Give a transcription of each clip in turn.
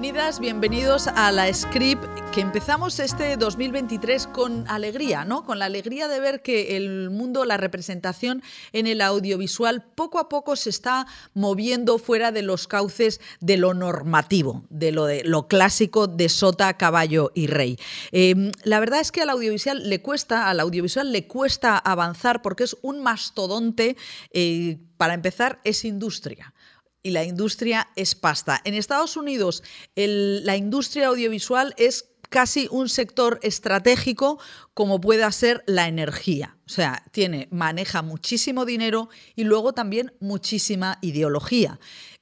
Bienvenidas, bienvenidos a la Script, que empezamos este 2023 con alegría, ¿no? Con la alegría de ver que el mundo, la representación en el audiovisual, poco a poco se está moviendo fuera de los cauces de lo normativo, de lo, clásico de sota, caballo y rey. Eh, la verdad es que al audiovisual le cuesta, al audiovisual le cuesta avanzar porque es un mastodonte. Eh, para empezar, es industria y la industria es pasta. En Estados Unidos, la industria audiovisual es casi un sector estratégico como pueda ser la energía. O sea, tiene, maneja muchísimo dinero y luego también muchísima ideología.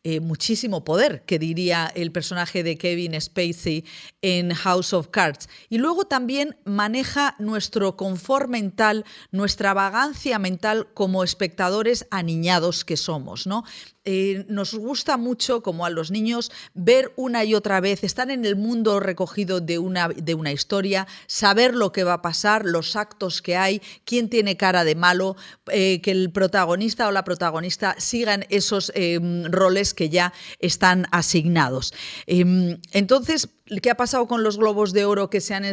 Eh, muchísimo poder, que diría el personaje de Kevin Spacey en House of Cards. Y luego también maneja nuestro confort mental, nuestra vagancia mental como espectadores aniñados que somos. ¿no? Eh, nos gusta mucho, como a los niños, ver una y otra vez, estar en el mundo recogido de una, de una historia, saber lo que va a pasar, los actos que hay, quién tiene cara de malo, eh, que el protagonista o la protagonista sigan esos roles que ya están asignados. Em, entonces, ¿Qué ha pasado con los globos de oro que se han,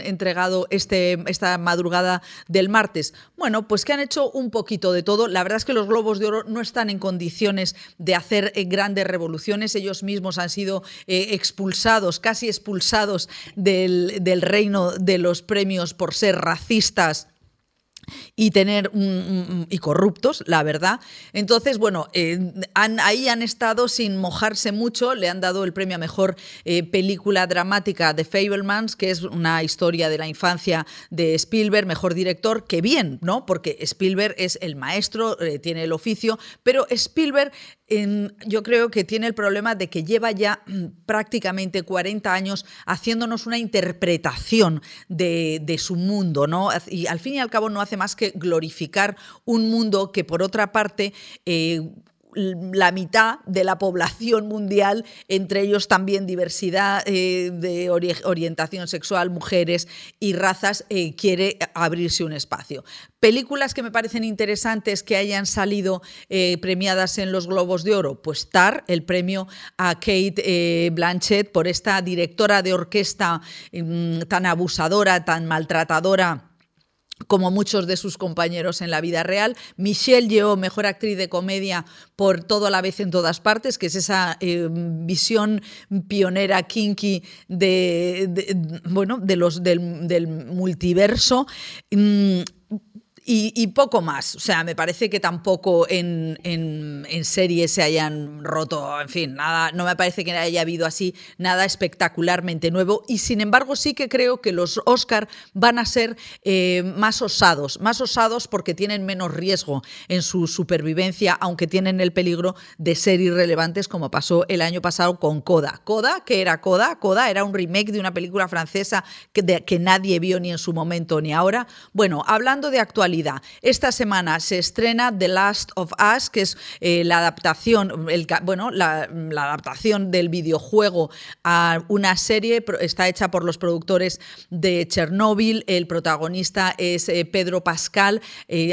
entregado este, esta madrugada del martes? Bueno, pues que han hecho un poquito de todo. La verdad es que los globos de oro no están en condiciones de hacer eh, grandes revoluciones. Ellos mismos han sido eh, expulsados, casi expulsados del reino de los premios por ser racistas y tener y corruptos, la verdad. Entonces, bueno, eh, ahí han estado sin mojarse mucho, le han dado el premio a mejor eh, película dramática de Fablemans, que es una historia de la infancia de Spielberg, mejor director, que bien, ¿no? Porque Spielberg es el maestro, eh, tiene el oficio, pero Spielberg yo creo que tiene el problema de que lleva ya mm, prácticamente 40 años haciéndonos una interpretación de, su mundo, ¿no? Y al fin y al cabo no hace más que glorificar un mundo que por otra parte eh, la mitad de la población mundial, entre ellos también diversidad eh, de orientación sexual, mujeres y razas, eh, quiere abrirse un espacio. Películas que me parecen interesantes que hayan salido eh, premiadas en los Globos de Oro, pues Tar, el premio a Kate Blanchett por esta directora de orquesta mm, tan abusadora, tan maltratadora como muchos de sus compañeros en la vida real. Michelle Yeoh, mejor actriz de comedia por Todo a la vez en todas partes, que es esa eh, visión pionera kinky de, bueno, de los, del, del multiverso. Mm, y, poco más. O sea, me parece que tampoco en, en, en, series se hayan roto, en fin, nada, no me parece que haya habido así nada espectacularmente nuevo. Y sin embargo, sí que creo que los Oscar van a ser eh, más osados, más osados porque tienen menos riesgo en su supervivencia, aunque tienen el peligro de ser irrelevantes, como pasó el año pasado con Coda. Coda, que era Coda, Coda era un remake de una película francesa que, que nadie vio ni en su momento ni ahora. Bueno, hablando de actualidad, esta semana se estrena The Last of Us, que es eh, la adaptación, bueno, la, adaptación del videojuego a una serie, está hecha por los productores de Chernobyl, el protagonista es eh, Pedro Pascal, eh,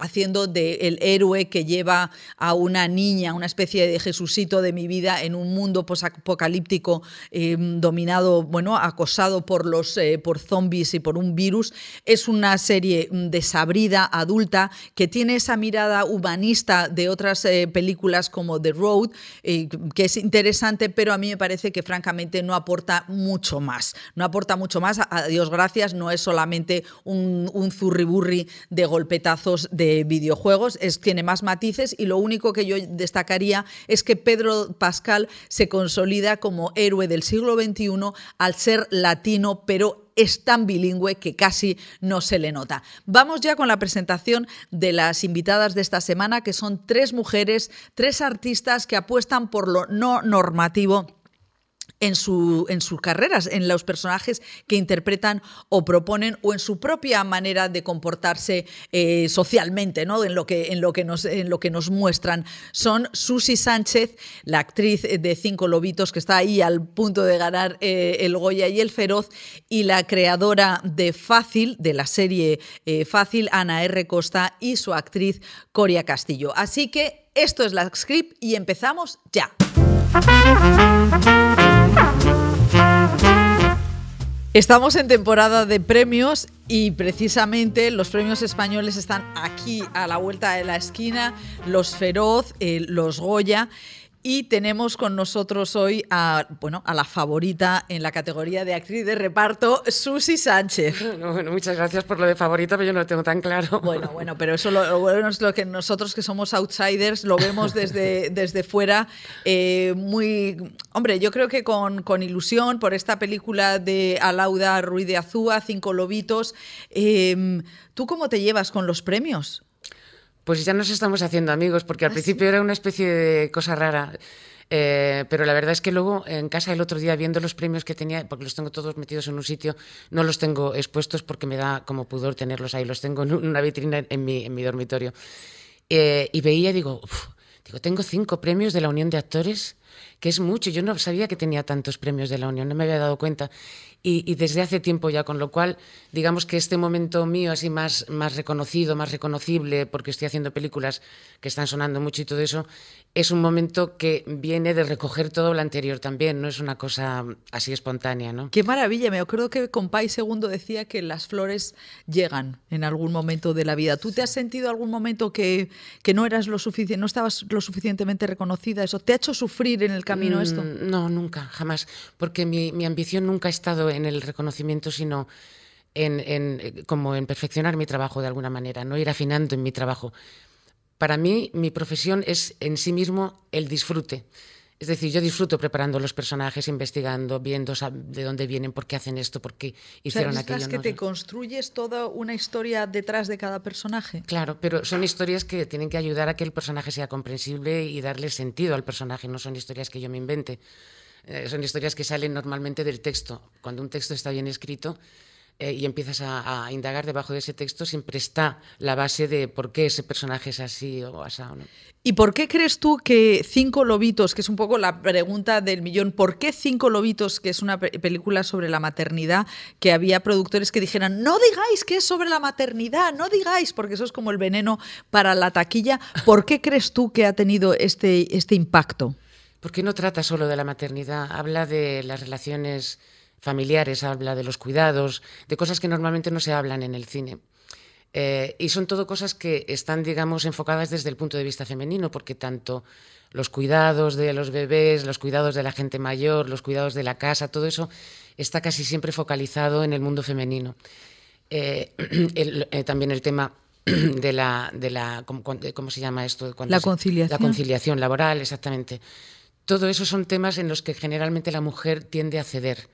haciendo de el héroe que lleva a una niña, una especie de Jesucito de mi vida en un mundo posapocalíptico dominado, bueno, acosado por los por zombies y por un virus. Es una serie de Sabrina adulta, que tiene esa mirada humanista de otras eh, películas como The Road, eh, que es interesante, pero a mí me parece que francamente no aporta mucho más. No aporta mucho más, a Dios gracias, no es solamente un, un zurriburri de golpetazos de videojuegos, es, tiene más matices y lo único que yo destacaría es que Pedro Pascal se consolida como héroe del siglo XXI al ser latino, pero es tan bilingüe que casi no se le nota. Vamos ya con la presentación de las invitadas de esta semana, que son tres mujeres, tres artistas que apuestan por lo no normativo en, su, en sus carreras, en los personajes que interpretan o proponen o en su propia manera de comportarse eh, socialmente, ¿no? en, lo que, en, lo que nos, en lo que nos muestran. Son Susi Sánchez, la actriz de Cinco Lobitos, que está ahí al punto de ganar eh, el Goya y el Feroz, y la creadora de Fácil, de la serie eh, Fácil, Ana R. Costa, y su actriz Coria Castillo. Así que esto es la script y empezamos ya. Estamos en temporada de premios y precisamente los premios españoles están aquí a la vuelta de la esquina, los Feroz, eh, los Goya. Y tenemos con nosotros hoy a, bueno, a la favorita en la categoría de actriz de reparto, Susi Sánchez. Bueno, muchas gracias por lo de favorita, pero yo no lo tengo tan claro. Bueno, bueno, pero eso lo, bueno es lo que nosotros que somos outsiders lo vemos desde, desde fuera eh, muy... Hombre, yo creo que con, con, ilusión por esta película de Alauda Ruiz de Azúa, Cinco Lobitos. Eh, ¿Tú cómo te llevas con los premios? Pues ya nos estamos haciendo amigos, porque al ¿Ah, principio era una especie de cosa rara. Eh, pero la verdad es que luego en casa el otro día viendo los premios que tenía, porque los tengo todos metidos en un sitio, no los tengo expuestos porque me da como pudor tenerlos ahí, los tengo en una vitrina en mi, en mi dormitorio. Eh, y veía, digo, digo, tengo cinco premios de la Unión de Actores, que es mucho. Yo no sabía que tenía tantos premios de la Unión, no me había dado cuenta y, desde hace tiempo ya, con lo cual, digamos que este momento mío así más, más reconocido, más reconocible, porque estoy haciendo películas que están sonando mucho y todo eso, es un momento que viene de recoger todo lo anterior también, no es una cosa así espontánea. ¿no? Qué maravilla, me acuerdo que Compay Segundo decía que las flores llegan en algún momento de la vida. ¿Tú te has sentido algún momento que, que no eras lo suficiente, no estabas lo suficientemente reconocida? ¿Eso te ha hecho sufrir en el camino esto? Mm, no, nunca, jamás, porque mi, mi ambición nunca ha estado en el reconocimiento, sino en, en, como en perfeccionar mi trabajo de alguna manera, no ir afinando en mi trabajo. Para mí, mi profesión es en sí mismo el disfrute. Es decir, yo disfruto preparando los personajes, investigando, viendo de dónde vienen, por qué hacen esto, por qué hicieron o sea, aquello. que te construyes toda una historia detrás de cada personaje. Claro, pero son historias que tienen que ayudar a que el personaje sea comprensible y darle sentido al personaje, no son historias que yo me invente. Eh, son historias que salen normalmente del texto. Cuando un texto está bien escrito eh, y empiezas a, indagar debajo de ese texto, siempre está la base de por qué ese personaje es así o asado. ¿no? ¿Y por qué crees tú que Cinco Lobitos, que es un poco la pregunta del millón, ¿por qué Cinco Lobitos, que es una película sobre la maternidad, que había productores que dijeran, no digáis que es sobre la maternidad, no digáis, porque eso es como el veneno para la taquilla, ¿por qué crees tú que ha tenido este, este impacto? Porque no trata solo de la maternidad, habla de las relaciones familiares, habla de los cuidados, de cosas que normalmente no se hablan en el cine. Eh, y son todo cosas que están, digamos, enfocadas desde el punto de vista femenino, porque tanto los cuidados de los bebés, los cuidados de la gente mayor, los cuidados de la casa, todo eso está casi siempre focalizado en el mundo femenino. Eh, eh, también el tema de la, de la ¿cómo, se llama esto? la conciliación. La conciliación laboral, exactamente. Todo eso son temas en los que generalmente la mujer tiende a ceder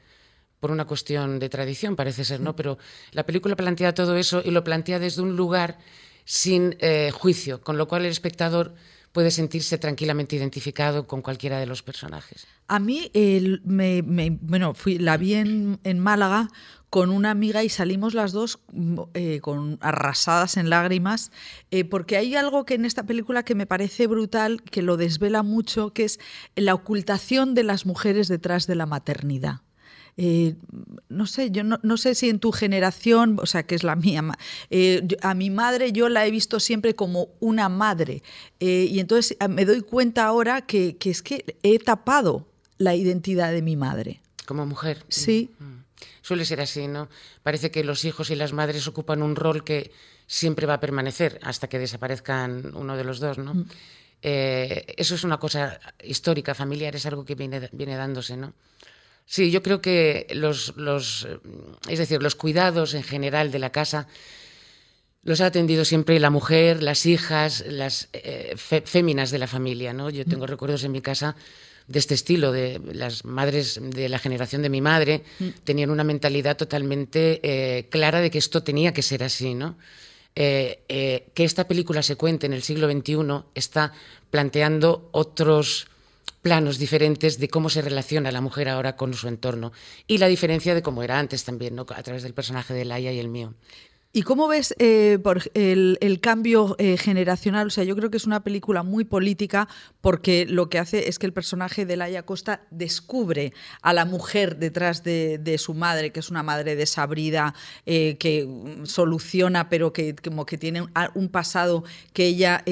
por una cuestión de tradición, parece ser, ¿no? Pero la película plantea todo eso y lo plantea desde un lugar sin eh, juicio, con lo cual el espectador puede sentirse tranquilamente identificado con cualquiera de los personajes. A mí, me, bueno, fui, la vi en, en Málaga con una amiga y salimos las dos mm, eh, con arrasadas en lágrimas, eh, porque hay algo que en esta película que me parece brutal, que lo desvela mucho, que es la ocultación de las mujeres detrás de la maternidad. Eh, no sé, yo no, sé si en tu generación, o sea, que es la mía, a mi madre yo la he visto siempre como una madre. y entonces me doy cuenta ahora que, que, es que he tapado la identidad de mi madre. Como mujer. Sí. Mm suele ser así, ¿no? Parece que los hijos y las madres ocupan un rol que siempre va a permanecer hasta que desaparezcan uno de los dos, ¿no? Mm. Eh, eso es una cosa histórica, familiar, es algo que viene, viene dándose, ¿no? Sí, yo creo que los, los, es decir, los cuidados en general de la casa los ha atendido siempre la mujer, las hijas, las eh, féminas de la familia, ¿no? Yo tengo mm. recuerdos en mi casa de este estilo, de las madres de la generación de mi madre, mm. tenían una mentalidad totalmente eh, clara de que esto tenía que ser así, ¿no? Eh, eh, que esta película se cuente en el siglo XXI está planteando otros planos diferentes de cómo se relaciona la mujer ahora con su entorno y la diferencia de cómo era antes también, ¿no? a través del personaje de Laia y el mío. ¿Y cómo ves eh, el, cambio eh, generacional? O sea, yo creo que es una película muy política porque lo que hace es que el personaje de Laia Costa descubre a la mujer detrás de, su madre, que es una madre desabrida, eh, que soluciona, pero que como que tiene un, pasado que ella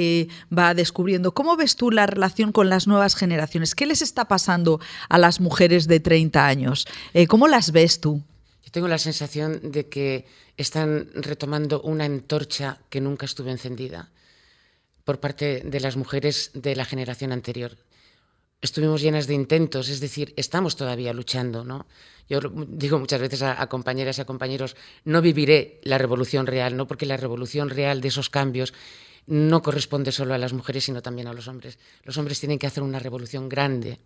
va descubriendo. ¿Cómo ves tú la relación con las nuevas generaciones? ¿Qué les está pasando a las mujeres de 30 años? ¿Cómo las ves tú? Yo tengo la sensación de que están retomando una antorcha que nunca estuvo encendida por parte de las mujeres de la generación anterior. Estuvimos llenas de intentos, es decir, estamos todavía luchando, ¿no? Yo digo muchas veces a, compañeras y a compañeros, no viviré la revolución real, ¿no? Porque la revolución real de esos cambios no corresponde solo a las mujeres, sino también a los hombres. Los hombres tienen que hacer una revolución grande,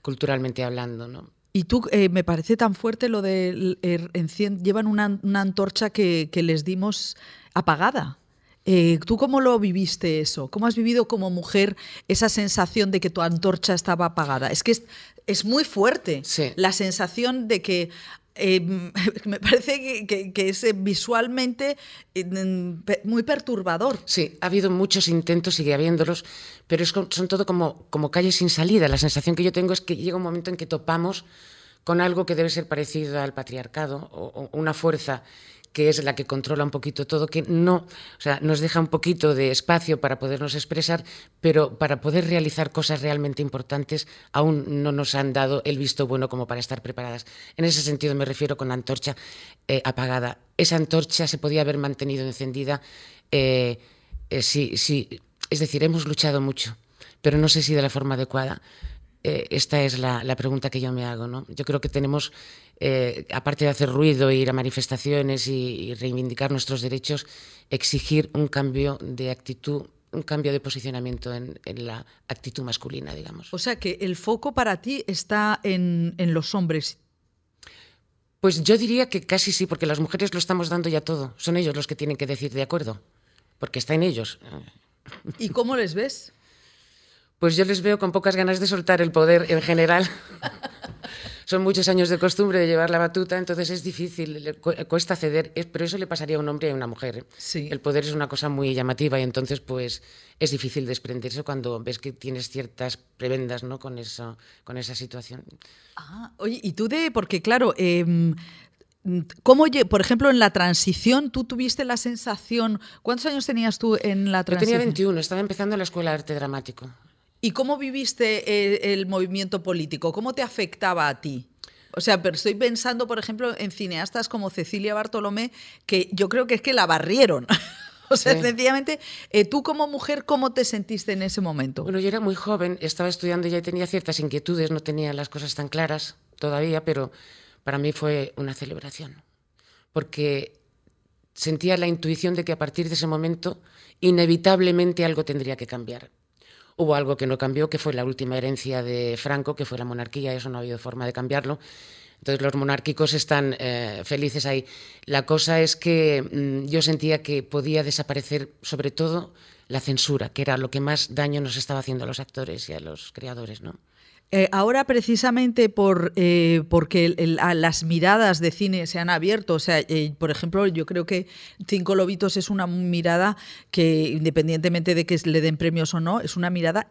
culturalmente hablando, ¿no? Y tú, eh, me parece tan fuerte lo de er, llevan una, antorcha que, les dimos apagada. Eh, ¿Tú cómo lo viviste eso? ¿Cómo has vivido como mujer esa sensación de que tu antorcha estaba apagada? Es que es, muy fuerte la sensación de que eh, me parece que, es visualmente muy perturbador. Sí, ha habido muchos intentos, sigue habiéndolos, pero son todo como, como calles sin salida. La sensación que yo tengo es que llega un momento en que topamos con algo que debe ser parecido al patriarcado o, una fuerza que es la que controla un poquito todo, que no, o sea, nos deja un poquito de espacio para podernos expresar, pero para poder realizar cosas realmente importantes aún no nos han dado el visto bueno como para estar preparadas. En ese sentido me refiero con la antorcha eh, apagada. Esa antorcha se podía haber mantenido encendida eh, eh, sí, sí, es decir, hemos luchado mucho, pero no sé si de la forma adecuada. Esta es la, pregunta que yo me hago. ¿no? Yo creo que tenemos, eh, aparte de hacer ruido, ir a manifestaciones y, reivindicar nuestros derechos, exigir un cambio de actitud un cambio de posicionamiento en, la actitud masculina, digamos. O sea que el foco para ti está en, en los hombres. Pues yo diría que casi sí, porque las mujeres lo estamos dando ya todo. Son ellos los que tienen que decir de acuerdo, porque está en ellos. ¿Y cómo les ves? Pues yo les veo con pocas ganas de soltar el poder en general. Son muchos años de costumbre de llevar la batuta, entonces es difícil, cuesta ceder, pero eso le pasaría a un hombre y a una mujer. ¿eh? Sí. El poder es una cosa muy llamativa y entonces pues es difícil desprenderse cuando ves que tienes ciertas prebendas ¿no? con, eso, con esa situación. Ah, oye, y tú de, porque claro, eh, ¿Cómo, por ejemplo, en la transición, tú tuviste la sensación, ¿cuántos años tenías tú en la transición? Yo tenía 21, estaba empezando la escuela de arte dramático. ¿Y cómo viviste el, movimiento político? ¿Cómo te afectaba a ti? O sea, pero estoy pensando, por ejemplo, en cineastas como Cecilia Bartolomé, que yo creo que es que la barrieron. o sea, sencillamente, eh, tú como mujer, ¿cómo te sentiste en ese momento? Bueno, yo era muy joven, estaba estudiando y ya tenía ciertas inquietudes, no tenía las cosas tan claras todavía, pero para mí fue una celebración, porque sentía la intuición de que a partir de ese momento inevitablemente algo tendría que cambiar. Hubo algo que no cambió, que fue la última herencia de Franco, que fue la monarquía, eso no ha habido forma de cambiarlo. Entonces los monárquicos están eh, felices ahí. La cosa es que mm, yo sentía que podía desaparecer sobre todo la censura, que era lo que más daño nos estaba haciendo a los actores y a los creadores, ¿no? Eh, ahora precisamente por, eh, porque las miradas de cine se han abierto, o sea, eh, por ejemplo, yo creo que Cinco Lobitos es una mirada que, independientemente de que le den premios o no, es una mirada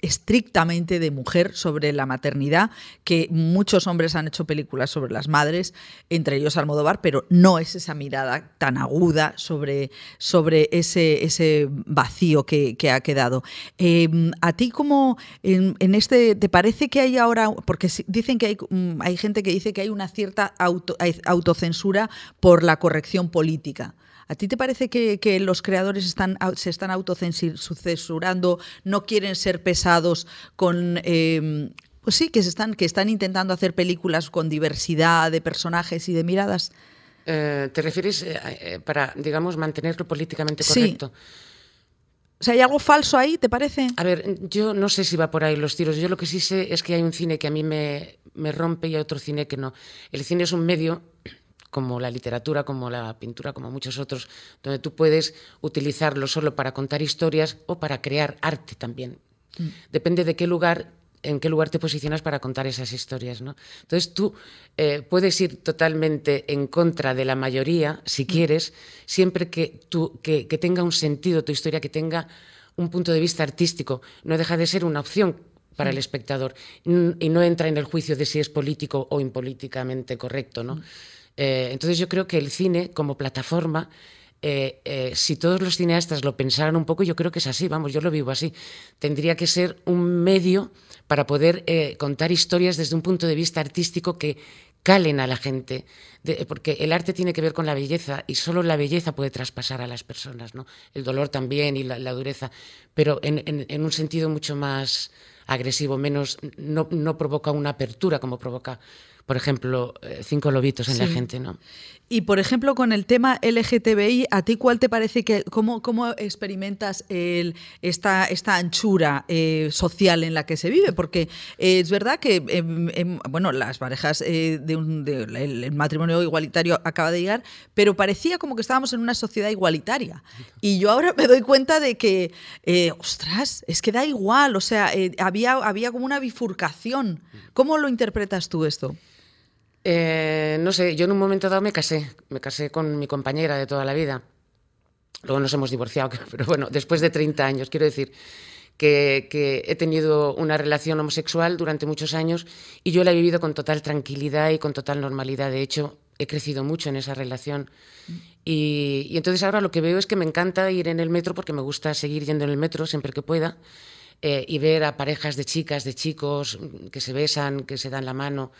estrictamente de mujer sobre la maternidad, que muchos hombres han hecho películas sobre las madres, entre ellos Almodóvar, pero no es esa mirada tan aguda sobre, sobre ese, ese vacío que, ha quedado. ¿A ti cómo en, en este te parece parece que hay ahora, porque dicen que hay, mm, hay gente que dice que hay una cierta autocensura por la corrección política. ¿A ti te parece que, los creadores están, se están autocensurando, no quieren ser pesados con... Em, pues sí, que, se están, que están intentando hacer películas con diversidad de personajes y de miradas? Eh, ¿Te refieres eh, eh, para, digamos, mantenerlo políticamente correcto? O sea, ¿hay algo falso ahí, te parece? A ver, yo no sé si va por ahí los tiros. Yo lo que sí sé es que hay un cine que a mí me, me rompe y hay otro cine que no. El cine es un medio como la literatura, como la pintura, como muchos otros, donde tú puedes utilizarlo solo para contar historias o para crear arte también. Mm. Depende de qué lugar en qué lugar te posicionas para contar esas historias. ¿no? Entonces tú eh, puedes ir totalmente en contra de la mayoría, si mm. quieres, siempre que, tú, que, tenga un sentido tu historia, que tenga un punto de vista artístico. No deja de ser una opción para el mm. espectador y no entra en el juicio de si es político o impolíticamente correcto. ¿no? Mm. Eh, entonces yo creo que el cine como plataforma eh, si todos los cineastas lo pensaran un poco, yo creo que es así, vamos, yo lo vivo así. Tendría que ser un medio para poder eh, contar historias desde un punto de vista artístico que calen a la gente, porque el arte tiene que ver con la belleza y solo la belleza puede traspasar a las personas, ¿no? El dolor también y la, dureza, pero en, un sentido mucho más agresivo, menos, no, no provoca una apertura como provoca por ejemplo, eh, cinco lobitos en la gente, ¿no? Y por ejemplo, con el tema LGTBI, ¿a ti cuál te parece que, cómo, cómo experimentas el, esta, esta anchura eh, social en la que se vive? Porque eh, es verdad que, em, em, bueno, las parejas de un el matrimonio igualitario acaba de llegar, pero parecía como que estábamos en una sociedad igualitaria. Y yo ahora me doy cuenta de que, ostras, es que da igual, o sea, había, había como una bifurcación. ¿Cómo lo interpretas tú esto? Eh, no sé, yo en un momento dado me casé, me casé con mi compañera de toda la vida. Luego nos hemos divorciado, pero bueno, después de 30 años, quiero decir que, he tenido una relación homosexual durante muchos años y yo la he vivido con total tranquilidad y con total normalidad. De hecho, he crecido mucho en esa relación. Y, entonces ahora lo que veo es que me encanta ir en el metro porque me gusta seguir yendo en el metro siempre que pueda. Eh, y ver a parejas de chicas, de chicos que se besan, que se dan la mano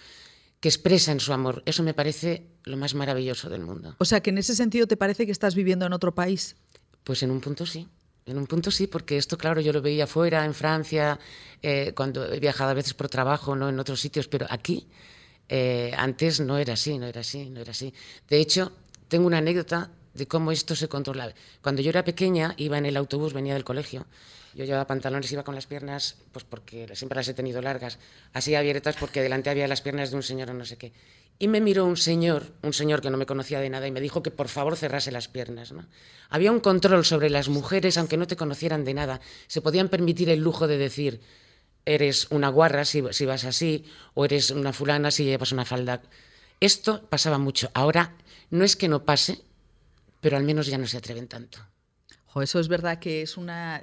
que expresan su amor. Eso me parece lo más maravilloso del mundo. O sea, que en ese sentido te parece que estás viviendo en otro país. Pues en un punto sí. En un punto sí, porque esto, claro, yo lo veía fuera, en Francia, eh, cuando he viajado a veces por trabajo, no en otros sitios, pero aquí eh, antes no era así, no era así, no era así. De hecho, tengo una anécdota de cómo esto se controlaba. Cuando yo era pequeña, iba en el autobús, venía del colegio, yo llevaba pantalones, iba con las piernas, pues porque siempre las he tenido largas, así abiertas porque delante había las piernas de un señor o no sé qué. Y me miró un señor, un señor que no me conocía de nada, y me dijo que por favor cerrase las piernas. ¿no? Había un control sobre las mujeres, aunque no te conocieran de nada. Se podían permitir el lujo de decir, eres una guarra si, si vas así, o eres una fulana si llevas una falda. Esto pasaba mucho. Ahora no es que no pase, pero al menos ya no se atreven tanto eso es verdad que es una.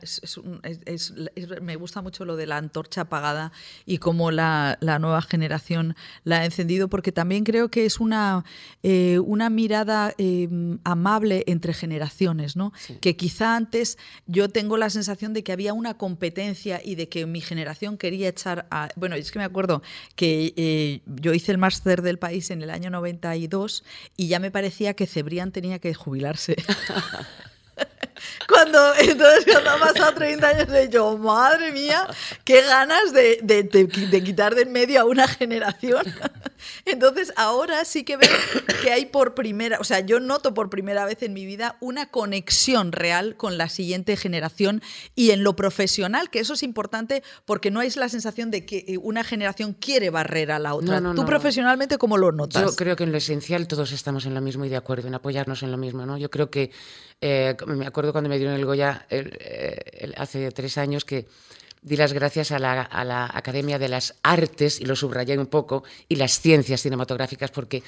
me gusta mucho lo de la antorcha apagada y cómo la, nueva generación la ha encendido, porque también creo que es una, eh, una mirada em, amable entre generaciones, ¿no? Que quizá antes yo tengo la sensación de que había una competencia y de que mi generación quería echar a. Bueno, es que me acuerdo que eh, yo hice el máster del país en el año 92 y ya me parecía que Cebrián tenía que jubilarse. Cuando, entonces, cuando ha pasado 30 años, he dicho, madre mía, qué ganas de, de, de, quitar de en medio a una generación. Entonces, ahora sí que veo que hay por primera, o sea, yo noto por primera vez en mi vida una conexión real con la siguiente generación y en lo profesional, que eso es importante porque no hay la sensación de que eh, una generación quiere barrer a la otra. ¿Tú profesionalmente cómo lo notas? Yo creo que en lo esencial todos estamos en lo mismo y de acuerdo, en apoyarnos en lo mismo. ¿no? Yo creo que, eh, me acuerdo cuando me dieron el Goya eh, hace tres años que di las gracias a la, Academia de las Artes, y lo subrayé un poco, y las ciencias cinematográficas, porque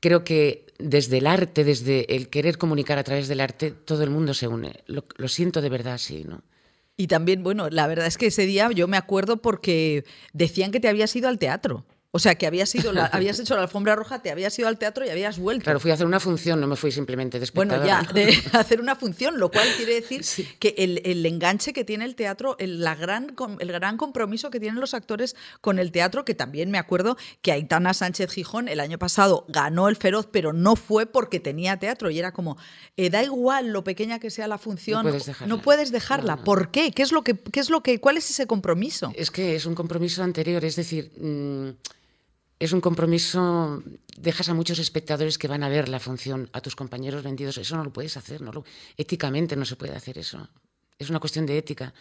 creo que desde el arte, desde el querer comunicar a través del arte, todo el mundo se une. Lo, lo siento de verdad así, ¿no? Y también, bueno, la verdad es que ese día yo me acuerdo porque decían que te habías ido al teatro. O sea, que habías, ido habías hecho la alfombra roja, te habías ido al teatro y habías vuelto. Claro, fui a hacer una función, no me fui simplemente después. Bueno, ya, de hacer una función, lo cual quiere decir que el, enganche que tiene el teatro, el, la gran, el gran compromiso que tienen los actores con el teatro, que también me acuerdo que Aitana Sánchez Gijón el año pasado ganó el Feroz, pero no fue porque tenía teatro y era como, eh, da igual lo pequeña que sea la función, no puedes dejarla. ¿Por qué? ¿Qué es, lo que, ¿Qué es lo que, cuál es ese compromiso? Es que es un compromiso anterior, es decir... Mm, es un compromiso, dejas a muchos espectadores que van a ver la función, a tus compañeros vendidos, eso no lo puedes hacer, no lo, éticamente no se puede hacer eso, es una cuestión de ética.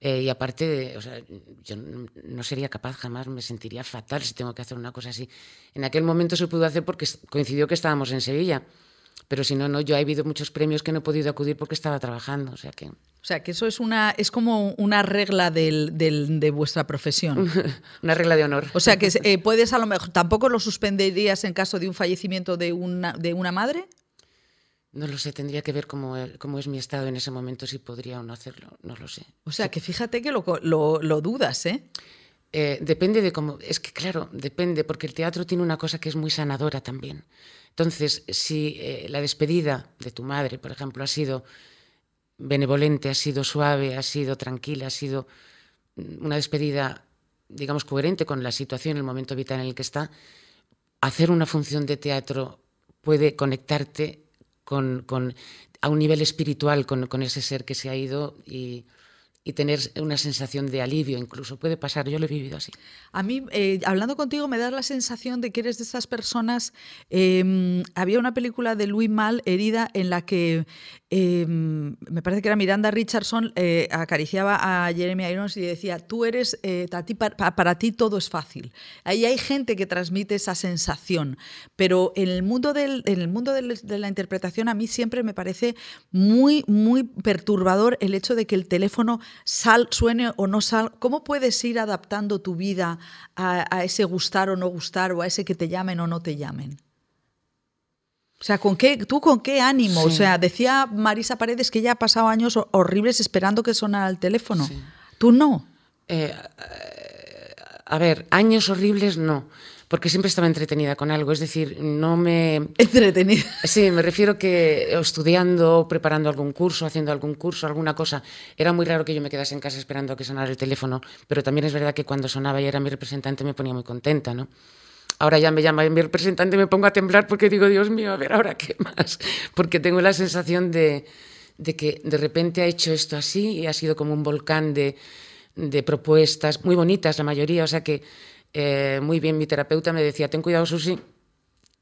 Eh, y aparte, o sea, yo no sería capaz jamás, me sentiría fatal si tengo que hacer una cosa así. En aquel momento se pudo hacer porque coincidió que estábamos en Sevilla, Pero si no, no, yo he habido muchos premios que no he podido acudir porque estaba trabajando, o sea que... O sea, que eso es una es como una regla del, del, de vuestra profesión. una regla de honor. O sea, que eh, puedes a lo mejor, ¿tampoco lo suspenderías en caso de un fallecimiento de una, de una madre? No lo sé, tendría que ver cómo, cómo, es mi estado en ese momento, si podría o no hacerlo, no lo sé. O sea, que fíjate que lo, lo, lo dudas, ¿eh? ¿eh? Depende de cómo, es que claro, depende, porque el teatro tiene una cosa que es muy sanadora también. Entonces, si eh, la despedida de tu madre, por ejemplo, ha sido benevolente, ha sido suave, ha sido tranquila, ha sido una despedida, digamos, coherente con la situación, el momento vital en el que está, hacer una función de teatro puede conectarte con, con a un nivel espiritual con, con, ese ser que se ha ido y, y tener una sensación de alivio incluso. Puede pasar, yo lo he vivido así. A mí, eh, hablando contigo, me da la sensación de que eres de esas personas... Eh, había una película de Louis Mal, Herida, en la que eh, me parece que era Miranda Richardson, eh, acariciaba a Jeremy Irons y decía, tú eres, eh, para, ti todo es fácil. Ahí hay gente que transmite esa sensación, pero en el mundo, del, en el mundo de la interpretación a mí siempre me parece muy, muy perturbador el hecho de que el teléfono sal, suene o no sal, ¿cómo puedes ir adaptando tu vida a, a, ese gustar o no gustar o a ese que te llamen o no te llamen? O sea, ¿con qué, ¿tú con qué ánimo? Sí. O sea, decía Marisa Paredes que ya ha pasado años horribles esperando que sonara el teléfono. Sí. ¿Tú no? Eh, a ver, años horribles no porque siempre estaba entretenida con algo, es decir, no me... Entretenida. Sí, me refiero que estudiando, preparando algún curso, haciendo algún curso, alguna cosa, era muy raro que yo me quedase en casa esperando a que sonara el teléfono, pero también es verdad que cuando sonaba y era mi representante me ponía muy contenta, ¿no? Ahora ya me llama mi representante y me pongo a temblar porque digo, Dios mío, a ver, ahora qué más, porque tengo la sensación de, de que de repente ha hecho esto así y ha sido como un volcán de, de propuestas, muy bonitas la mayoría, o sea que eh, muy bien, mi terapeuta me decía, ten cuidado, Susi,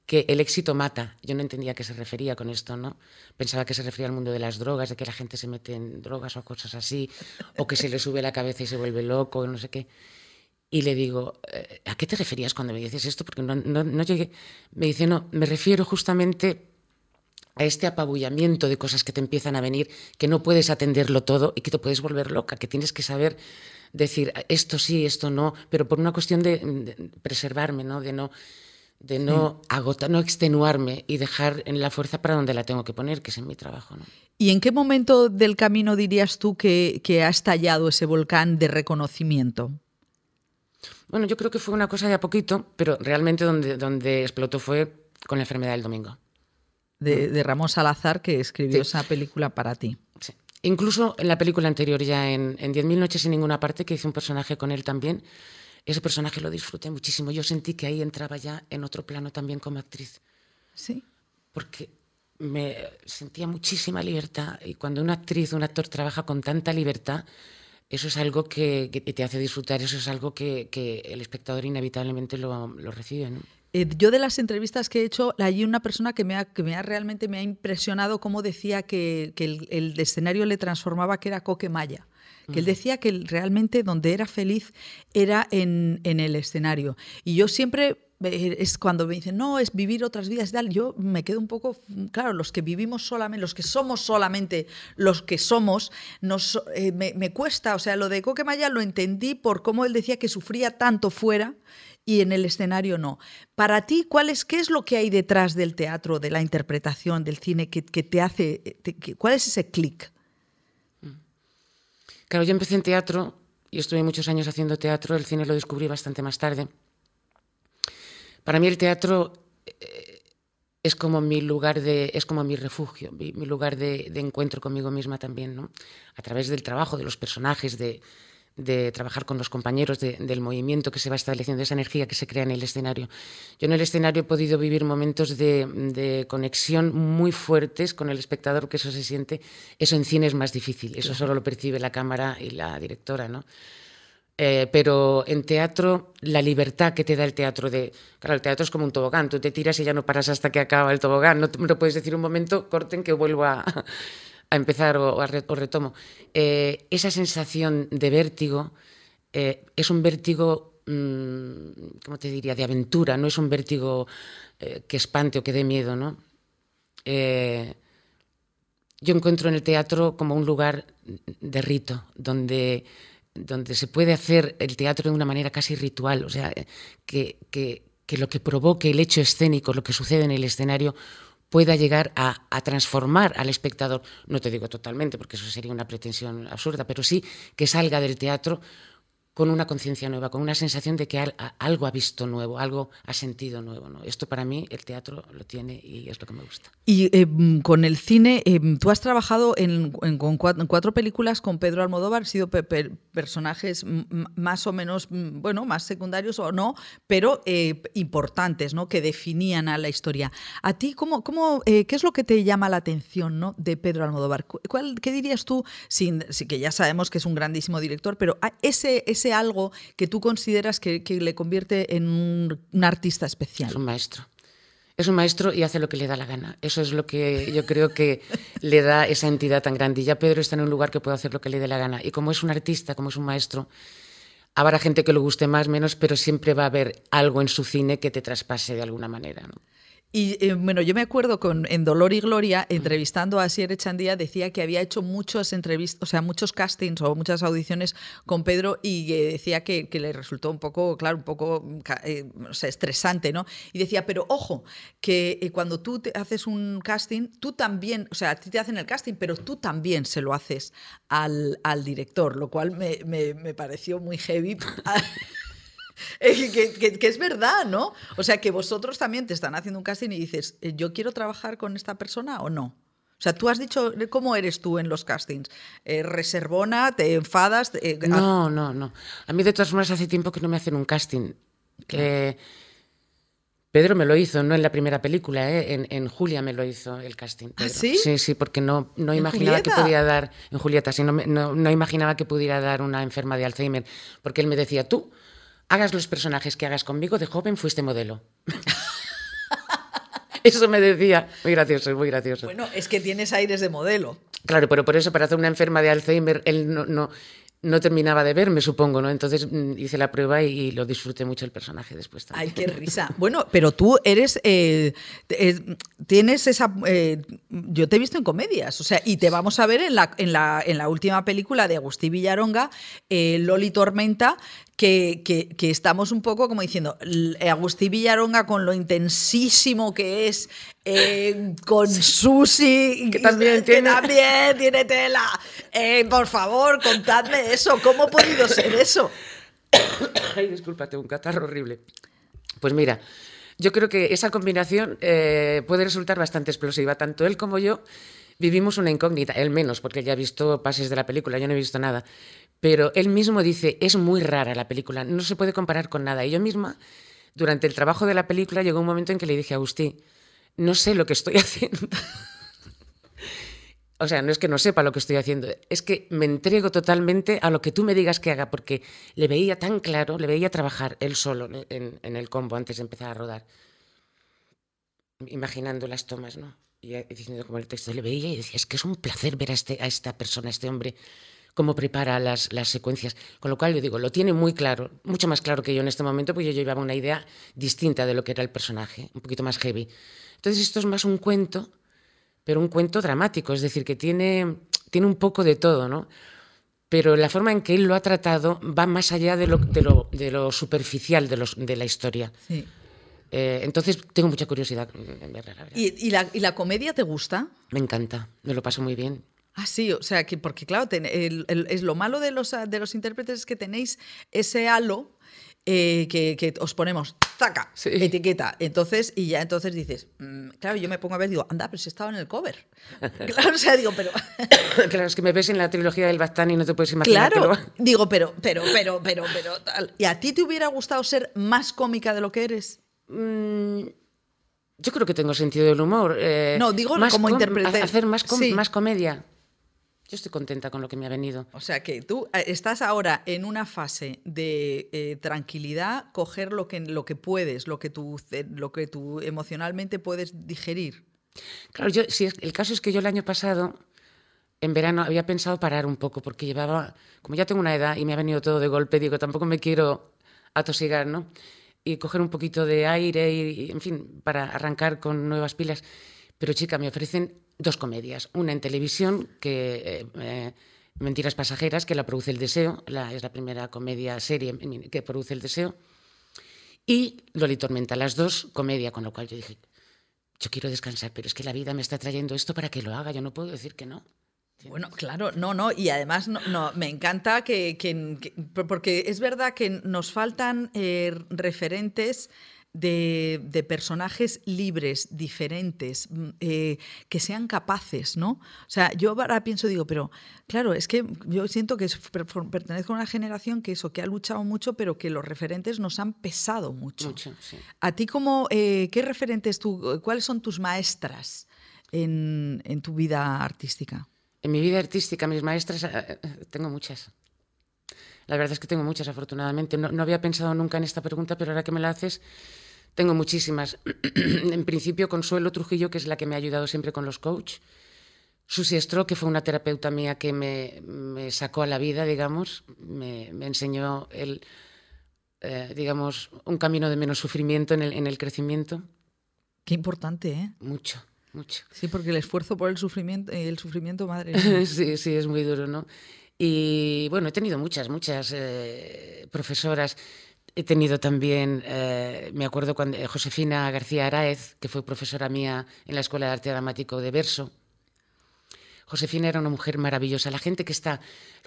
que el éxito mata. Yo no entendía a qué se refería con esto, ¿no? Pensaba que se refería al mundo de las drogas, de que la gente se mete en drogas o cosas así, o que se le sube la cabeza y se vuelve loco, no sé qué. Y le digo, eh, ¿a qué te referías cuando me dices esto? Porque no, no, no llegué. Me dice, no, me refiero justamente a este apabullamiento de cosas que te empiezan a venir, que no puedes atenderlo todo y que te puedes volver loca, que tienes que saber decir esto sí, esto no, pero por una cuestión de, de preservarme, ¿no? de no, de no sí. agotar, no extenuarme y dejar en la fuerza para donde la tengo que poner, que es en mi trabajo. ¿no? ¿Y en qué momento del camino dirías tú que, que ha estallado ese volcán de reconocimiento? Bueno, yo creo que fue una cosa de a poquito, pero realmente donde, donde explotó fue con la enfermedad del domingo. De, de Ramón Salazar, que escribió sí. esa película para ti. Sí. Incluso en la película anterior, ya en, en Diez mil noches en ninguna parte, que hice un personaje con él también, ese personaje lo disfruté muchísimo. Yo sentí que ahí entraba ya en otro plano también como actriz. Sí. Porque me sentía muchísima libertad y cuando una actriz, un actor trabaja con tanta libertad, eso es algo que, que te hace disfrutar, eso es algo que, que el espectador inevitablemente lo, lo recibe. ¿no? Eh, yo de las entrevistas que he hecho, hay una persona que me ha, que me ha realmente me ha impresionado cómo decía que, que el, el, escenario le transformaba, que era Coque Maya. Que él decía que realmente donde era feliz era en, en el escenario. Y yo siempre es cuando me dicen, no, es vivir otras vidas y tal, yo me quedo un poco, claro, los que vivimos solamente, los que somos solamente los que somos, nos, eh, me, me, cuesta, o sea, lo de Coquemaya lo entendí por cómo él decía que sufría tanto fuera y en el escenario no. Para ti, ¿cuál es, ¿qué es lo que hay detrás del teatro, de la interpretación, del cine, que, te hace, que, cuál es ese clic? Claro, yo empecé en teatro y estuve muchos años haciendo teatro, el cine lo descubrí bastante más tarde. Para mí el teatro eh, es como mi lugar de, es como mi refugio, mi, mi lugar de, de, encuentro conmigo misma también, ¿no? A través del trabajo, de los personajes, de, de trabajar con los compañeros, de, del movimiento que se va estableciendo, esa energía que se crea en el escenario. Yo en el escenario he podido vivir momentos de, de conexión muy fuertes con el espectador, que eso se siente, eso en cine es más difícil, eso solo lo percibe la cámara y la directora, ¿no? Eh, pero en teatro, la libertad que te da el teatro de... Claro, el teatro es como un tobogán, tú te tiras y ya no paras hasta que acaba el tobogán, no, no puedes decir un momento, corten que vuelvo a, a empezar o, retomo, eh, esa sensación de vértigo eh, es un vértigo, mmm, ¿cómo te diría?, de aventura, no es un vértigo eh, que espante o que dé miedo, ¿no? yo encuentro en el teatro como un lugar de rito, donde, donde se puede hacer el teatro de una manera casi ritual, o sea, que, que, que lo que provoque el hecho escénico, lo que sucede en el escenario, pueda llegar a, a, transformar al espectador, no te digo totalmente, porque eso sería una pretensión absurda, pero sí que salga del teatro con una conciencia nueva, con una sensación de que algo ha visto nuevo, algo ha sentido nuevo. ¿no? Esto para mí el teatro lo tiene y es lo que me gusta. Y eh, con el cine, eh, tú has trabajado en, en, con cuatro, en, cuatro, películas con Pedro Almodóvar, sido pe pe personajes más o menos, bueno, más secundarios o no, pero eh, importantes, ¿no? que definían a la historia. ¿A ti cómo, cómo, qué es lo que te llama la atención ¿no? de Pedro Almodóvar? ¿Cuál, ¿Qué dirías tú, sin, que ya sabemos que es un grandísimo director, pero ese, ese algo que tú consideras que, le convierte en un, artista especial? Es un maestro. Es un maestro y hace lo que le da la gana. Eso es lo que yo creo que le da esa entidad tan grande. Y ya Pedro está en un lugar que puede hacer lo que le dé la gana. Y como es un artista, como es un maestro, habrá gente que lo guste más, menos, pero siempre va a haber algo en su cine que te traspase de alguna manera. Y eh, bueno, yo me acuerdo con, en Dolor y Gloria, entrevistando a Asier Echandía, decía que había hecho muchas entrevistas, o sea, muchos castings o muchas audiciones con Pedro y eh, decía que, que, le resultó un poco, claro, un poco eh, o sea, estresante, ¿no? Y decía, pero ojo, que eh, cuando tú te haces un casting, tú también, o sea, a ti te hacen el casting, pero tú también se lo haces al, al director, lo cual me, me, me pareció muy heavy. que, que, que, es verdad, ¿no? O sea, que vosotros también te están haciendo un casting y dices, eh, ¿yo quiero trabajar con esta persona o no? O sea, tú has dicho, ¿cómo eres tú en los castings? Eh, ¿Reservona? ¿Te enfadas? Eh, no, no, no. A mí de todas formas hace tiempo que no me hacen un casting. Eh, Pedro me lo hizo, no en la primera película, ¿eh? en, en, Julia me lo hizo el casting. Pedro. ¿Ah, sí? Sí, sí, porque no, no imaginaba Julieta? que podía dar, en Julieta, sí, no, no, no, imaginaba que pudiera dar una enferma de Alzheimer, porque él me decía, tú, hagas los personajes que hagas conmigo, de joven fuiste modelo. eso me decía, muy gracioso, muy gracioso. Bueno, es que tienes aires de modelo. Claro, pero por eso, para hacer una enferma de Alzheimer, él no, no, no terminaba de verme, supongo, ¿no? Entonces mm, hice la prueba y, lo disfruté mucho el personaje después también. Ay, qué risa. Bueno, pero tú eres, eh, eh, tienes esa, eh, yo te he visto en comedias, o sea, y te vamos a ver en la, en la, en la última película de Agustín Villaronga, Loli Tormenta, que, que, que, estamos un poco como diciendo, Agustín Villaronga con lo intensísimo que es, eh, con Susi, que también, que tiene... también tiene tela. Eh, por favor, contadme eso, ¿cómo ha podido ser eso? Ay, disculpa, tengo un catarro horrible. Pues mira, yo creo que esa combinación eh, puede resultar bastante explosiva, tanto él como yo vivimos una incógnita, él menos, porque ya ha visto pases de la película, yo no he visto nada. Pero él mismo dice, es muy rara la película, no se puede comparar con nada. Y yo misma, durante el trabajo de la película, llegó un momento en que le dije a Agustín, no sé lo que estoy haciendo. o sea, no es que no sepa lo que estoy haciendo, es que me entrego totalmente a lo que tú me digas que haga, porque le veía tan claro, le veía trabajar él solo en, el combo antes de empezar a rodar, imaginando las tomas, ¿no? Y diciendo como el texto, le veía y decía, es que es un placer ver a, este, a esta persona, a este hombre, cómo prepara las, las, secuencias. Con lo cual yo digo, lo tiene muy claro, mucho más claro que yo en este momento, porque yo llevaba una idea distinta de lo que era el personaje, un poquito más heavy. Entonces esto es más un cuento, pero un cuento dramático, es decir, que tiene, tiene un poco de todo, ¿no? Pero la forma en que él lo ha tratado va más allá de lo, de lo, de lo superficial de, los, de la historia. Sí. Eh, entonces tengo mucha curiosidad en verla. La ¿Y, y, la, ¿Y la comedia te gusta? Me encanta, me lo paso muy bien. Ah, sí, o sea, que porque claro, ten, el, el, es lo malo de los, de los intérpretes es que tenéis ese halo eh, que, que, os ponemos, zaca, sí. etiqueta. Entonces, y ya entonces dices, mmm, claro, yo me pongo a ver, digo, anda, pero si estaba en el cover. claro, o sea, digo, pero. claro, es que me ves en la trilogía del Bastán y no te puedes imaginar. Claro, digo, pero, pero, pero, pero, pero, tal. ¿Y a ti te hubiera gustado ser más cómica de lo que eres? Mm, yo creo que tengo sentido del humor. Eh, no, digo más como intérprete. Hacer más, com sí. más comedia. Yo estoy contenta con lo que me ha venido. O sea que tú eh, estás ahora en una fase de eh, tranquilidad, coger lo que, lo que puedes, lo que, tú, lo que tú emocionalmente puedes digerir. Claro, yo, si es, el caso es que yo el año pasado, en verano, había pensado parar un poco, porque llevaba, como ya tengo una edad y me ha venido todo de golpe, digo, tampoco me quiero atosigar, ¿no? Y coger un poquito de aire y, en fin, para arrancar con nuevas pilas pero chica, me ofrecen dos comedias. Una en televisión, que eh, eh, Mentiras Pasajeras, que la produce El Deseo, la, es la primera comedia serie que produce El Deseo, y Loli Tormenta, las dos comedia, con lo cual yo dije, yo quiero descansar, pero es que la vida me está trayendo esto para que lo haga, yo no puedo decir que no. Bueno, claro, no, no, y además no, no me encanta que, porque es verdad que nos faltan eh, referentes de, personajes libres, diferentes, mm, eh, que sean capaces, ¿no? O sea, yo ahora pienso, digo, pero claro, es que yo siento que pertenezco a una generación que eso, que ha luchado mucho, pero que los referentes nos han pesado mucho. A ti, como, eh, ¿qué referentes tú, cuáles son tus maestras en, tu vida artística? En mi vida artística, mis maestras, eh, tengo muchas. La verdad es que tengo muchas, afortunadamente. No, no, había pensado nunca en esta pregunta, pero ahora que me la haces, tengo muchísimas. en principio, Consuelo Trujillo, que es la que me ha ayudado siempre con los coach. Susi Estro, que fue una terapeuta mía que me, me sacó a la vida, digamos, me, me enseñó el, eh, digamos, un camino de menos sufrimiento en el, en el crecimiento. Qué importante, ¿eh? Mucho, mucho. Sí, porque el esfuerzo por el sufrimiento, el sufrimiento madre. sí, sí, es muy duro, ¿no? Y bueno, he tenido muchas, muchas eh, profesoras. He tenido también, eh, me acuerdo cuando eh, Josefina García Araez, que fue profesora mía en la Escuela de Arte Dramático de Verso. Josefina era una mujer maravillosa. La gente que está,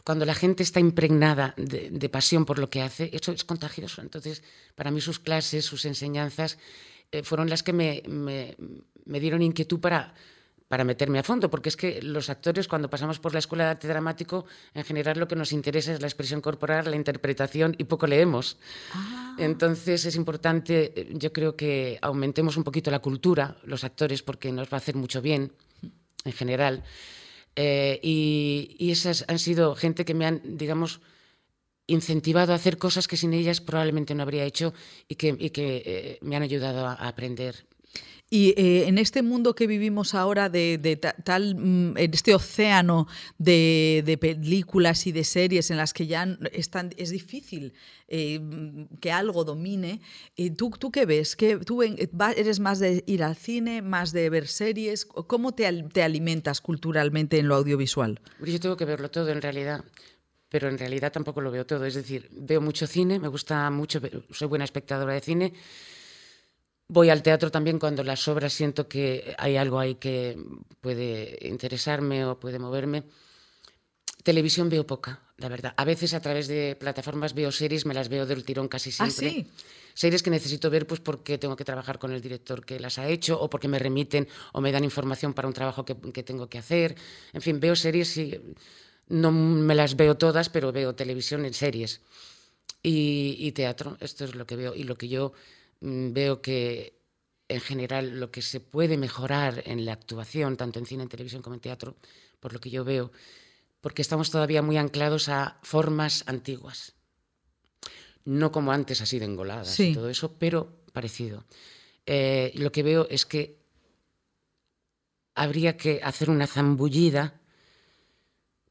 cuando la gente está impregnada de, pasión por lo que hace, eso es contagioso. Entonces, para mí sus clases, sus enseñanzas, eh, fueron las que me, me, me dieron inquietud para para meterme a fondo, porque es que los actores cuando pasamos por la escuela de arte dramático, en general lo que nos interesa es la expresión corporal, la interpretación y poco leemos. Ah. Entonces es importante, eh, yo creo que aumentemos un poquito la cultura, los actores, porque nos va a hacer mucho bien en general. Eh, y, esas han sido gente que me han, digamos, incentivado a hacer cosas que sin ellas probablemente no habría hecho y que, que eh, me han ayudado a aprender y eh, en este mundo que vivimos ahora, de, tal, mm, en este océano de, películas y de series en las que ya es, es difícil eh, que algo domine, eh, ¿tú, ¿tú qué ves? ¿Qué, ¿Tú eres más de ir al cine, más de ver series? ¿Cómo te, te alimentas culturalmente en lo audiovisual? Yo tengo que verlo todo en realidad pero en realidad tampoco lo veo todo. Es decir, veo mucho cine, me gusta mucho, soy buena espectadora de cine, Voy al teatro también cuando las obras siento que hay algo ahí que puede interesarme o puede moverme. Televisión veo poca, la verdad. A veces a través de plataformas veo series, me las veo del tirón casi ¿Ah, siempre. Series que necesito ver pues porque tengo que trabajar con el director que las ha hecho o porque me remiten o me dan información para un trabajo que, tengo que hacer. En fin, veo series y no me las veo todas, pero veo televisión en series. Y, y teatro, esto es lo que veo. Y lo que yo veo que en general lo que se puede mejorar en la actuación, tanto en cine, en televisión como en teatro, por lo que yo veo, porque estamos todavía muy anclados a formas antiguas. No como antes, así de engoladas y todo eso, pero parecido. Eh, lo que veo es que habría que hacer una zambullida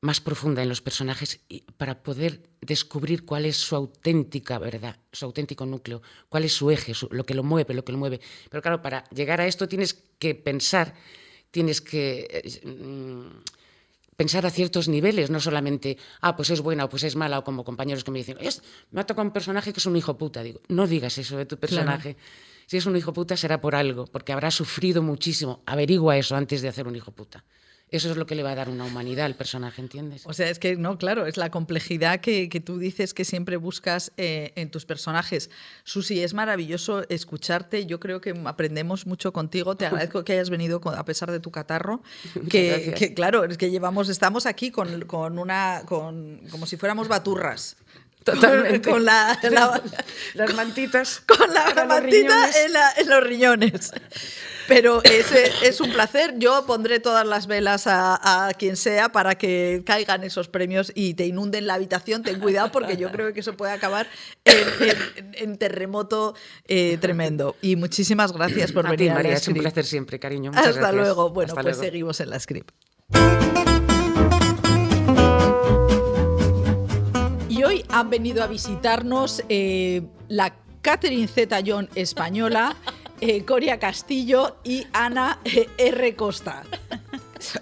más profunda en los personajes para poder descubrir cuál es su auténtica verdad, su auténtico núcleo, cuál es su eje, lo que lo mueve, lo que lo mueve. Pero claro, para llegar a esto tienes que pensar, tienes que eh, mm, pensar a ciertos niveles, no solamente, ah, pues es buena o pues es mala, o como compañeros que me dicen, es, me ha tocado un personaje que es un hijo puta. Digo, no digas eso de tu personaje. Si es un hijo puta será por algo, porque habrá sufrido muchísimo. Averigua eso antes de hacer un hijo puta. Eso es lo que le va a dar una humanidad al personaje, ¿entiendes? O sea, es que no, claro, es la complejidad que, tú dices que siempre buscas eh, en tus personajes. Susi, es maravilloso escucharte. Yo creo que aprendemos mucho contigo. Te agradezco que hayas venido a pesar de tu catarro. Que, claro, es que llevamos, estamos aquí con, una, con, como si fuéramos baturras. Totalmente. Con, la, las mantitas. Con la mantita en, los riñones. Pero es un placer. Yo pondré todas las velas a, quien sea para que caigan esos premios y te inunden la habitación. Ten cuidado porque yo creo que eso puede acabar en, terremoto eh, tremendo. Y muchísimas gracias por venir. Ti, María, es un placer siempre, cariño. Hasta luego. Bueno, pues seguimos en la script. Y hoy han venido a visitarnos eh, la Catherine Zeta-Jones española. Eh, Coria Castillo y Ana eh, R. Costa.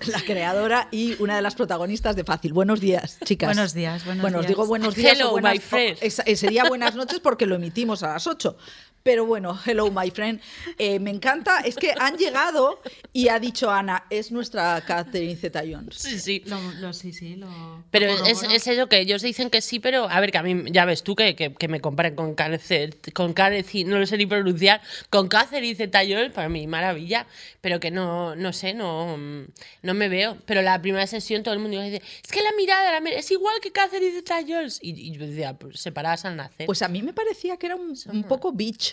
La creadora y una de las protagonistas de Fácil. Buenos días, chicas. Buenos días, buenos bueno, días. os digo buenos días. Hello, o buenas, my friend. o- es- eh, sería buenas noches porque lo emitimos a las 8. Pero bueno, hello, my friend. Eh, me encanta, es que han llegado y ha dicho Ana, es nuestra Catherine Zeta Jones. Sí, sí. Lo, lo- sí, sí, lo. Pero lo es, es eso que ellos dicen que sí, pero a ver, que a mí, ya ves tú que, que, que me comparen con Catherine, con Catherine, no lo sé ni pronunciar, con Catherine Zeta-Jones, para mí maravilla, pero que no, no sé, no, no me veo. Pero la primera sesión todo el mundo dice, es que la mirada la mir- es igual que Catherine Zeta-Jones. Y, y yo decía, pues separadas al nacer. Pues a mí me parecía que era un, un poco bitch.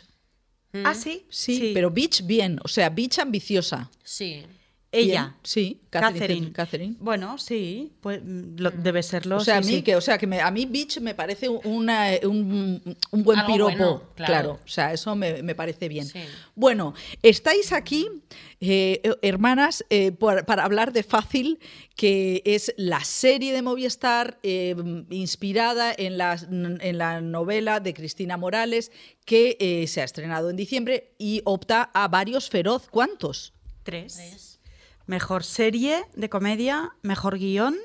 Ah, sí. Sí, pero bitch bien, o sea, bitch ambiciosa. sí. Ella. Sí, Catherine. Catherine. Catherine. Bueno, sí, pues mm, lo- debe serlo. O sea, a sí, mí, sí. que, o sea, que me- a mí bitch me parece una, un, un buen Algo piropo. bueno, claro. claro. o sea, eso me, me parece bien. Sí. Bueno, estáis aquí, eh, eh, hermanas, eh, por- para hablar de Fácil, que es la serie de Movistar eh, inspirada en la, en la novela de Cristina Morales, que eh, se ha estrenado en diciembre y opta a varios feroz. ¿Cuántos? Tres. Mejor serie de comedia, mejor guion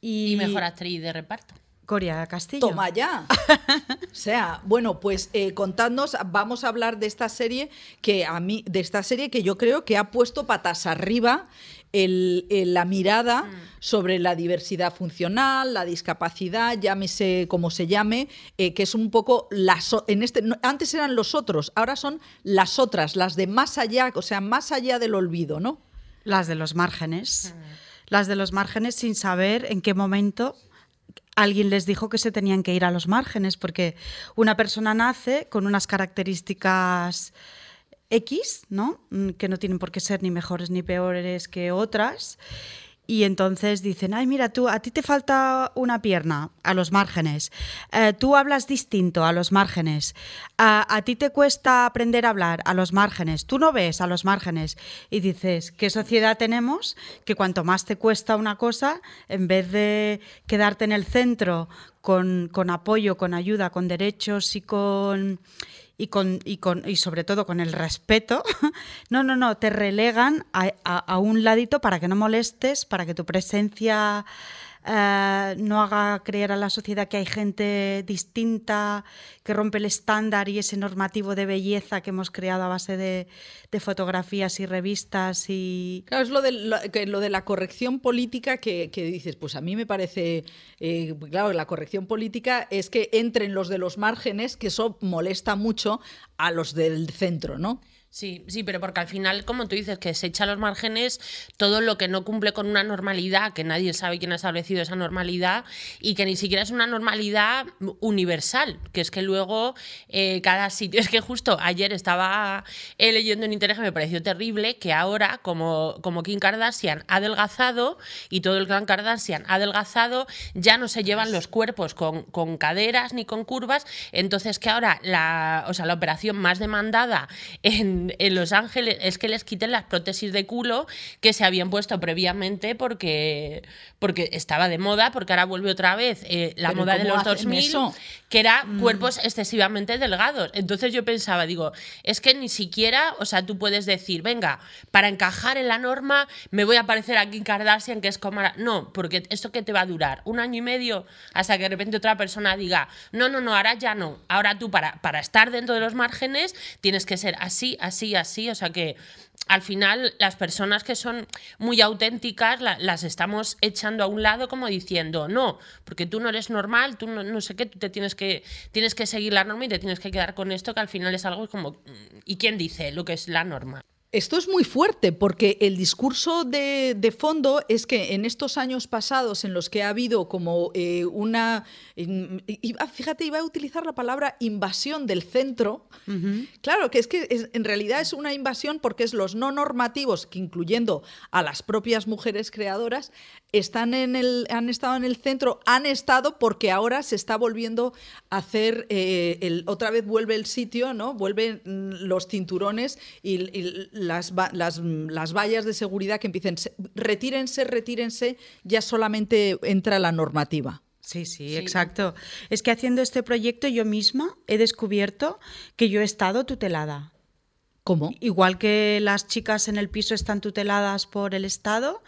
y, Y mejor actriz de reparto. Coria Castillo. Toma ya. O sea, bueno, pues eh, contadnos, vamos a hablar de esta serie que a mí, de esta serie que yo creo que ha puesto patas arriba el- el- la mirada sobre la diversidad funcional, la discapacidad, llámese como se llame, eh, que es un poco las en este no, antes eran los otros, ahora son las otras, las de más allá, o sea, más allá del olvido, ¿no? Las de los márgenes. Las de los márgenes sin saber en qué momento alguien les dijo que se tenían que ir a los márgenes, porque una persona nace con unas características X, ¿no? Mm, Que no tienen por qué ser ni mejores ni peores que otras. Y entonces dicen, ay, mira, tú, a ti te falta una pierna, a los márgenes. Eh, tú hablas distinto, a los márgenes. A, a ti te cuesta aprender a hablar, a los márgenes. Tú no ves, a los márgenes. Y dices, ¿qué sociedad tenemos? Que cuanto más te cuesta una cosa, en vez de quedarte en el centro con, con apoyo, con ayuda, con derechos y con y, con, y, con, y sobre todo con el respeto, no, no, no, te relegan a, a- a un ladito para que no molestes, para que tu presencia eh, no haga creer a la sociedad que hay gente distinta, que rompe el estándar y ese normativo de belleza que hemos creado a base de, fotografías y revistas y... Claro, es lo de, lo de la corrección política que, que dices, pues a mí me parece, eh, claro, la corrección política es que entren los de los márgenes, que eso molesta mucho a los del centro, ¿no? Sí, sí, pero porque al final, como tú dices, que se echa a los márgenes todo lo que no cumple con una normalidad, que nadie sabe quién ha establecido esa normalidad y que ni siquiera es una normalidad universal, que es que luego eh, cada sitio, es que justo ayer estaba eh, leyendo en internet que me pareció terrible que ahora, como, como Kim Kardashian ha adelgazado y todo el clan Kardashian ha adelgazado, ya no se llevan los cuerpos con, con caderas ni con curvas, entonces que ahora la, o sea, la operación más demandada en, en Los Ángeles es que les quiten las prótesis de culo que se habían puesto previamente porque, porque estaba de moda, porque ahora vuelve otra vez eh, la moda de ¿cómo los hacen 2000, eso? que era cuerpos excesivamente delgados. Entonces yo pensaba, digo, es que ni siquiera, o sea, tú puedes decir, venga, para encajar en la norma me voy a parecer a Kim Kardashian, que es como... ahora". No, porque esto que te va a durar un año y medio hasta que de repente otra persona diga, no, no, no, ahora ya no. Ahora tú para, para estar dentro de los márgenes tienes que ser así, así, así. O sea que al final las personas que son muy auténticas la- las estamos echando a un lado como diciendo, no, porque tú no eres normal, tú no, no sé qué, tú te tienes que, tienes que seguir la norma y te tienes que quedar con esto que al final es algo como, mm, ¿y quién dice lo que es la norma? Esto es muy fuerte porque el discurso de, de fondo es que en estos años pasados en los que ha habido como eh, una... iba- fíjate, iba a utilizar la palabra invasión del centro. Claro, que es que es- en realidad es una invasión porque es los no normativos, que incluyendo a las propias mujeres creadoras, están en el, han estado en el centro, han estado porque ahora se está volviendo a hacer, eh, el, otra vez vuelve el sitio, ¿no? Vuelven mm, los cinturones y, y las, las, mm, las vallas de seguridad que empiecen, se- retírense, retírense, ya solamente entra la normativa. Sí, sí, exacto. Es que haciendo este proyecto yo misma he descubierto que yo he estado tutelada. ¿Cómo? Igual que las chicas en el piso están tuteladas por el Estado,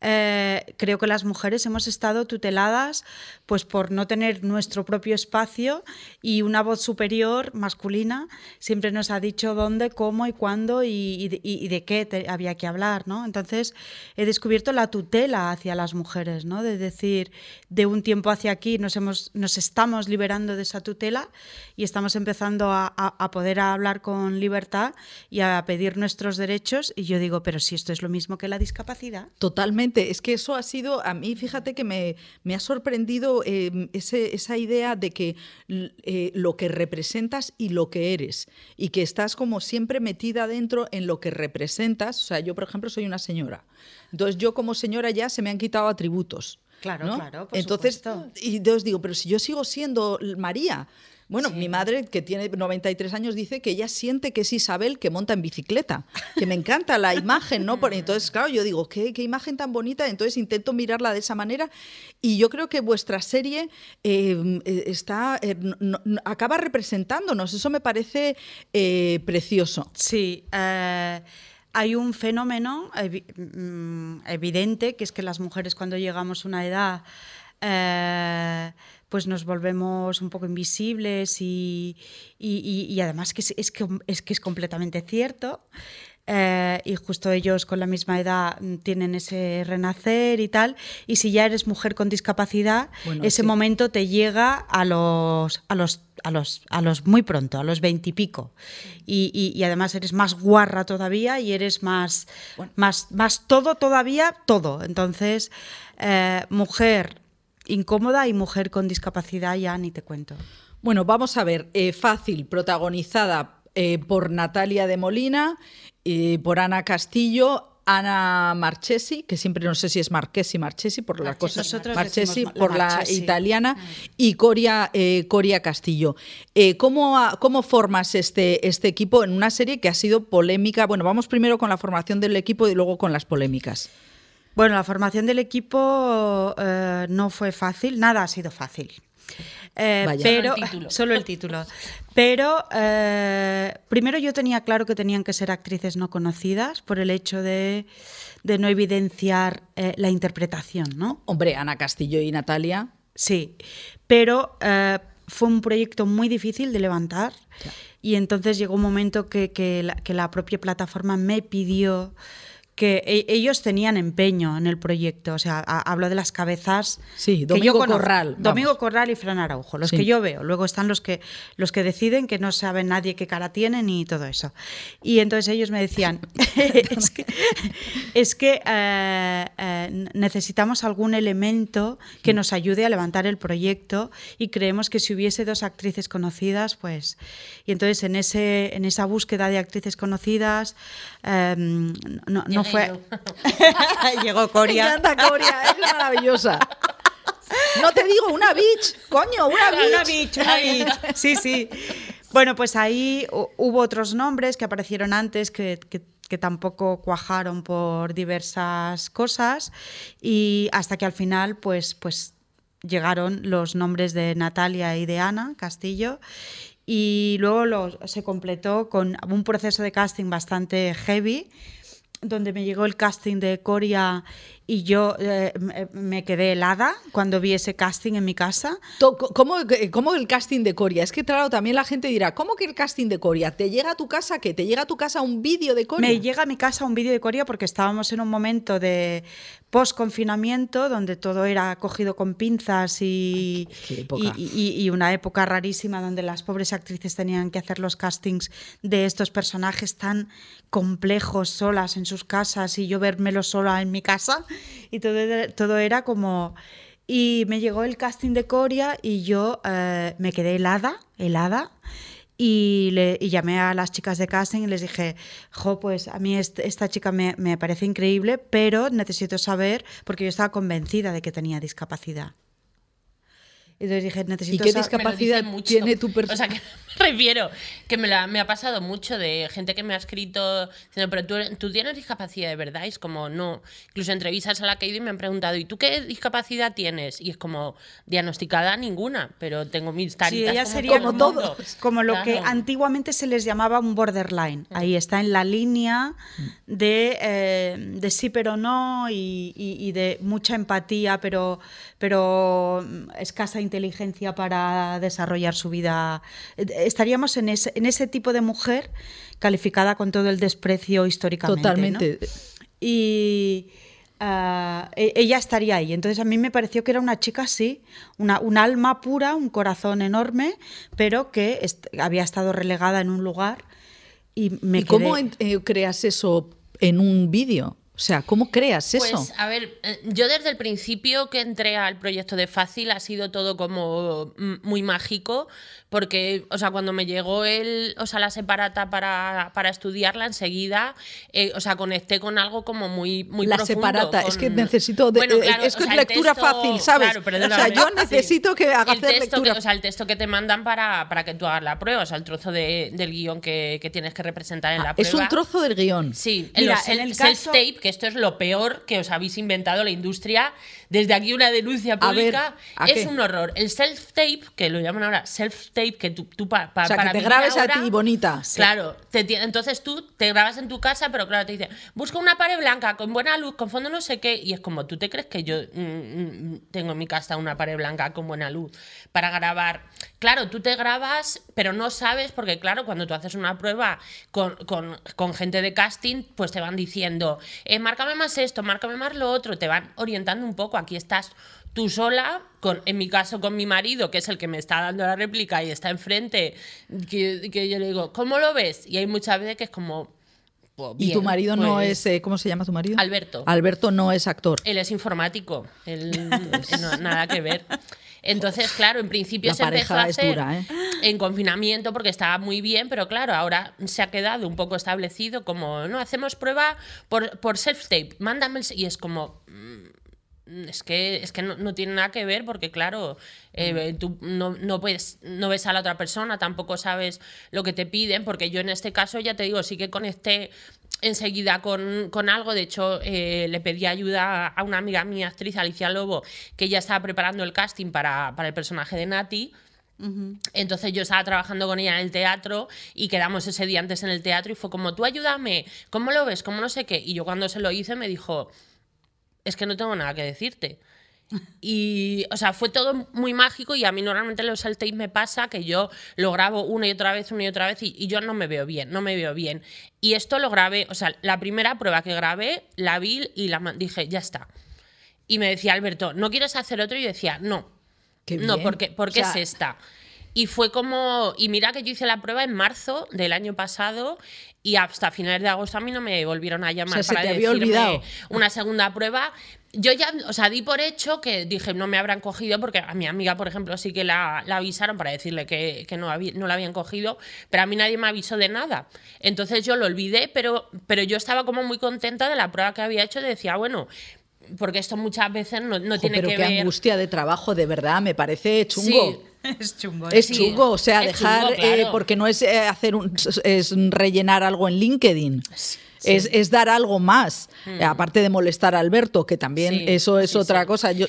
eh, creo que las mujeres hemos estado tuteladas pues por no tener nuestro propio espacio y una voz superior masculina siempre nos ha dicho dónde, cómo y cuándo y, de qué había que hablar, ¿no? Entonces he descubierto la tutela hacia las mujeres, ¿no? De decir, de un tiempo hacia aquí nos, hemos, nos estamos liberando de esa tutela y estamos empezando a, a poder hablar con libertad y a pedir nuestros derechos y yo digo, pero si esto es lo mismo que la discapacidad. Totalmente es que eso ha sido, a mí fíjate que me, ha sorprendido em, esa idea de que eh, lo que representas y lo que eres, y que estás como siempre metida dentro en lo que representas. O sea, yo por ejemplo soy una señora, entonces yo como señora ya se me han quitado atributos. Claro, claro. Por Entonces, y entonces digo, pero si yo sigo siendo María, bueno, mi madre, que tiene 93 años, dice que ella siente que es Isabel que monta en bicicleta, que me encanta la imagen, ¿no? Entonces, claro, yo digo, ¿qué, imagen tan bonita, entonces intento mirarla de esa manera y yo creo que vuestra serie em, eh, está, eh, acaba representándonos, eso me parece eh, precioso. Sí. hay un fenómeno mm, evidente, que es que las mujeres cuando llegamos a una edad pues nos volvemos un poco invisibles y, además que es, que es, que es completamente cierto. Eh, y justo ellos con la misma edad tienen ese renacer y tal. Y si ya eres mujer con discapacidad, ese momento te llega a los, a los, a los, a los muy pronto, a los veintipico. Y, y, además eres más guarra todavía y eres más, más, más todo todavía, todo. Entonces, eh, mujer incómoda y mujer con discapacidad ya ni te cuento. Bueno, vamos a ver, eh, fácil, protagonizada eh, por Natalia de Molina, eh, por Ana Castillo, Ana Marchesi, que siempre no sé si es Marchesi, Marchesi, por la cosa, Marchesi, por la italiana, mm. y Coria, Coria Castillo. ¿cómo, ¿cómo, formas este, este equipo en una serie que ha sido polémica? Bueno, vamos primero con la formación del equipo y luego con las polémicas. Bueno, la formación del equipo eh, no fue fácil, nada ha sido fácil. Eh, pero solo el título. Pero eh, primero yo tenía claro que tenían que ser actrices no conocidas por el hecho de, no evidenciar la interpretación, ¿no? Hombre, Ana Castillo y Natalia. Sí, pero fue un proyecto muy difícil de levantar y entonces llegó un momento que la propia plataforma me pidió que e, ellos tenían empeño en el proyecto. O sea, hablo de las cabezas. Sí, Domingo Corral. Domingo Corral y Fran Araujo, los que yo veo. Luego están los que, los que deciden, que no saben nadie qué cara tienen y todo eso. Y entonces ellos me decían: es que, eh, eh, necesitamos algún elemento que nos ayude a levantar el proyecto y creemos que si hubiese dos actrices conocidas, pues. Y entonces en, ese, en esa búsqueda de actrices conocidas, em, no, no fue. Llegó Coria. Me encanta Coria, es maravillosa. No te digo una bitch, coño, una bitch. Una bitch, una bitch. Sí, sí. Bueno, pues ahí hubo otros nombres que aparecieron antes que, que, tampoco cuajaron por diversas cosas y hasta que al final pues, pues llegaron los nombres de Natalia y de Ana Castillo y luego se completó con un proceso de casting bastante heavy donde me llegó el casting de Coria y yo eh, me quedé helada cuando vi ese casting en mi casa. ¿Cómo, ¿Cómo, el casting de Coria? Es que, claro, también la gente dirá, ¿cómo que el casting de Coria? ¿Te llega a tu casa qué? ¿Te llega a tu casa un vídeo de Coria? Me llega a mi casa un vídeo de Coria porque estábamos en un momento de post-confinamiento donde todo era cogido con pinzas y, y, una época rarísima donde las pobres actrices tenían que hacer los castings de estos personajes tan complejos solas en sus casas y yo vérmelo sola en mi casa y todo, todo era como... Y me llegó el casting de Coria y yo eh, me quedé helada, helada. Y, le, llamé a las chicas de casting y les dije, jo, pues a mí esta chica me, me, parece increíble, pero necesito saber, porque yo estaba convencida de que tenía discapacidad. Entonces dije, ¿Y necesito qué Me lo discapacidad mucho. tiene tu O sea, persona? que me refiero que me, la- me ha pasado mucho de gente que me ha escrito diciendo, pero tú, tú tienes discapacidad de verdad. Y es como, no. Incluso entrevistas a la que he ido y me han preguntado, ¿y tú qué discapacidad tienes? Y es como, diagnosticada ninguna, pero tengo mis Sí, taritas ella como, sería todo el como, como lo que Claro. antiguamente se les llamaba un borderline. Ahí está en la línea de, eh, de sí pero no y, y- y de mucha empatía, pero, pero mm, escasa inteligencia para desarrollar su vida. Estaríamos en ese, en ese tipo de mujer calificada con todo el desprecio históricamente. ¿no? Totalmente. y ah, e- ella estaría ahí. Entonces a mí me pareció que era una chica así, una, un alma pura, un corazón enorme, pero que est- había estado relegada en un lugar y me ¿Y cómo quedé- eh, creas eso en un vídeo? O sea, ¿cómo creas eso? Pues, a ver, eh, yo desde el principio que entré al proyecto de Fácil ha sido todo como mm, muy mágico, porque, o sea, cuando me llegó el, o sea, la separata para, para estudiarla enseguida, eh, o sea, conecté con algo como muy, muy la profundo, separata, es que necesito. de- Bueno, eh, claro, es o que sea, es el lectura texto- fácil, ¿sabes? claro, o sea, yo Sí. necesito que haga el hacer lectura. que, o sea, el texto que te mandan para, para que tú hagas la prueba, o sea, el trozo de- del guion que, que tienes que representar en la prueba. Ah, es un trozo del guion. Sí, Mira, los en el caso- self-tape, que esto es lo peor que os habéis inventado la industria. Desde aquí una denuncia A ver, pública. ¿a es qué? un horror. El self-tape, que lo llaman ahora self-tape, que tú, tú pa- pa- O sea, que para te vivir grabes a ti, bonita. Claro, te entonces tú te grabas en tu casa, pero claro, te dice, busca una pared blanca con buena luz, con fondo no sé qué, y es como, ¿tú te crees que yo mm, mm, tengo en mi casa una pared blanca con buena luz para grabar? Claro, tú te grabas, pero no sabes, porque claro, cuando tú haces una prueba con, con- con gente de casting, pues te van diciendo, eh, márcame más esto, márcame más lo otro, te van orientando un poco, aquí estás tú sola, con, en mi caso con mi marido, que es el que me está dando la réplica y está enfrente, que, que yo le digo, ¿cómo lo ves? Y hay muchas veces que es como... pues, y tu marido no pues, es. eh, ¿Cómo se llama tu marido? Alberto. Alberto no es actor. Él es informático, él no, nada que ver. Entonces, claro, en principio La se empezó a hacer dura, ¿eh? en confinamiento porque estaba muy bien, pero claro, ahora se ha quedado un poco establecido como, no, hacemos prueba por, por self-tape, mándame el... se-". Y es como... mm, Es que, es que no, no tiene nada que ver porque, claro, eh, tú no, no, puedes, no ves a la otra persona, tampoco sabes lo que te piden, porque yo en este caso, ya te digo, sí que conecté enseguida con, con algo. De hecho, eh, le pedí ayuda a una amiga mía, actriz, Alicia Lobo, que ya estaba preparando el casting para, para el personaje de Nati. Entonces yo estaba trabajando con ella en el teatro y quedamos ese día antes en el teatro y fue como, tú ayúdame, ¿cómo lo ves? ¿Cómo no sé qué? Y yo cuando se lo hice me dijo, es que no tengo nada que decirte. Y, o sea, fue todo muy mágico y a mí normalmente los self-tape me pasa que yo lo grabo una y otra vez, una y otra vez y, y yo no me veo bien, no me veo bien. Y esto lo grabé, o sea, la primera prueba que grabé, la vi y la dije, ya está. Y me decía Alberto, ¿no quieres hacer otro? Y yo decía, no, Qué no, bien. porque, porque O sea, es esta. Y fue como, y mira que yo hice la prueba en marzo del año pasado y hasta finales de agosto a mí no me volvieron a llamar O sea, se para te había decirme olvidado. una segunda prueba. Yo ya, o sea, di por hecho que dije, no me habrán cogido, porque a mi amiga, por ejemplo, sí que la, la avisaron para decirle que, que no, había- no la habían cogido, pero a mí nadie me avisó de nada. Entonces yo lo olvidé, pero, pero yo estaba como muy contenta de la prueba que había hecho, y decía, bueno, porque esto muchas veces no, no Jo, tiene pero que qué ver. angustia de trabajo, de verdad, me parece chungo. Sí, Es chungo. Es sí. chungo, o sea, es dejar, chungo, eh, porque no es eh, hacer un, es rellenar algo en LinkedIn. Es, es dar algo más, Eh, aparte de molestar a Alberto, que también. Sí, eso es sí, otra sí. cosa. Yo,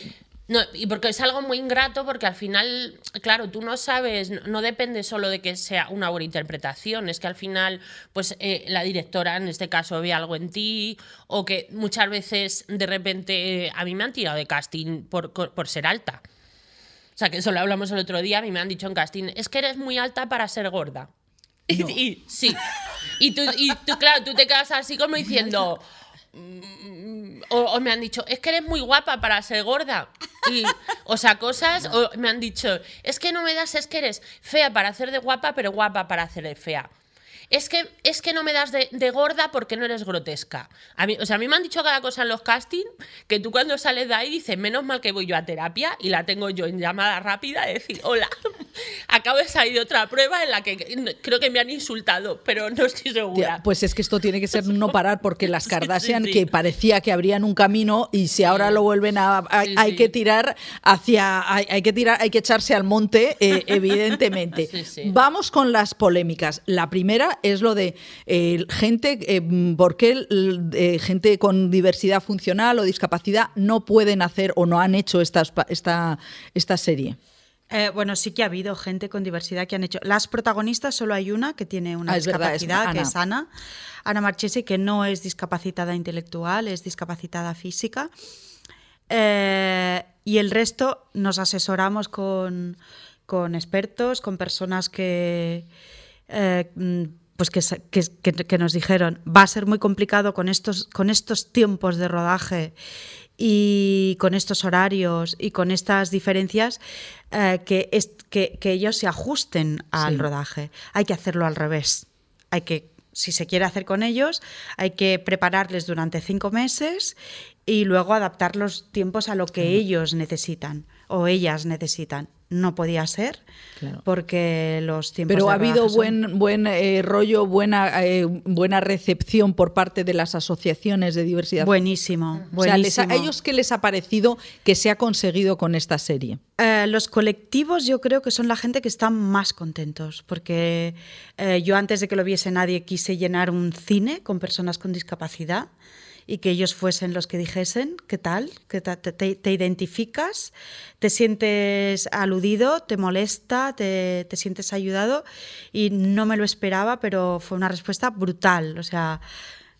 No, y porque es algo muy ingrato, porque al final, claro, tú no sabes, no, no depende solo de que sea una buena interpretación, es que al final, pues eh, la directora en este caso ve algo en ti, o que muchas veces de repente eh, a mí me han tirado de casting por, por- ser alta. O sea, que eso lo hablamos el otro día, a mí me han dicho en casting, es que eres muy alta para ser gorda. Y, y- sí. Y tú, y tú, claro, tú te quedas así como diciendo. Mm, O, me han dicho, es que eres muy guapa para ser gorda. Y, o sea, cosas. O me han dicho, es que no me das, es que eres fea para hacer de guapa, pero guapa para hacer de fea. Es que, es que no me das de, de gorda porque no eres grotesca. A mí, o sea, a mí me han dicho cada cosa en los castings que tú cuando sales de ahí dices, menos mal que voy yo a terapia y la tengo yo en llamada rápida de decir, hola, Acabo de salir de otra prueba en la que creo que me han insultado, pero no estoy segura. Tía, Pues es que esto tiene que ser no parar porque las Kardashian sí, sí. que parecía que abrían un camino y si ahora lo vuelven a, hay que tirar hacia hay, hay que tirar hay que echarse al monte eh, evidentemente. Vamos con las polémicas. La primera es lo de eh, gente eh, por qué eh, gente con diversidad funcional o discapacidad no pueden hacer o no han hecho estas pa- esta esta serie. Eh, bueno, sí que ha habido gente con diversidad que han hecho. Las protagonistas solo hay una que tiene una Ah, es verdad, es discapacidad, que es Ana. Ana Marchesi, que no es discapacitada intelectual, es discapacitada física. Eh, y el resto nos asesoramos con, con expertos, con personas que, eh, pues que, que- que- nos dijeron, va a ser muy complicado con estos, con estos tiempos de rodaje y con estos horarios y con estas diferencias eh, que, es- que, que ellos se ajusten al Sí. rodaje. Hay que hacerlo al revés. Hay que, si se quiere hacer con ellos, hay que prepararles durante cinco meses y luego adaptar los tiempos a lo que ellos necesitan o ellas necesitan. No podía ser Claro. porque los tiempos Pero de ha habido son- buen buen eh, rollo, buena eh, buena recepción por parte de las asociaciones de diversidad. Buenísimo, O sea, les ha- buenísimo. ¿a ellos qué les ha parecido que se ha conseguido con esta serie? Eh, los colectivos yo creo que son la gente que están más contentos, porque eh, yo antes de que lo viese nadie quise llenar un cine con personas con discapacidad y que ellos fuesen los que dijesen, ¿qué tal? ¿Qué ta- te, te- te identificas? ¿Te sientes aludido? ¿Te molesta? Te, te sientes ayudado? Y no me lo esperaba, pero fue una respuesta brutal. O sea,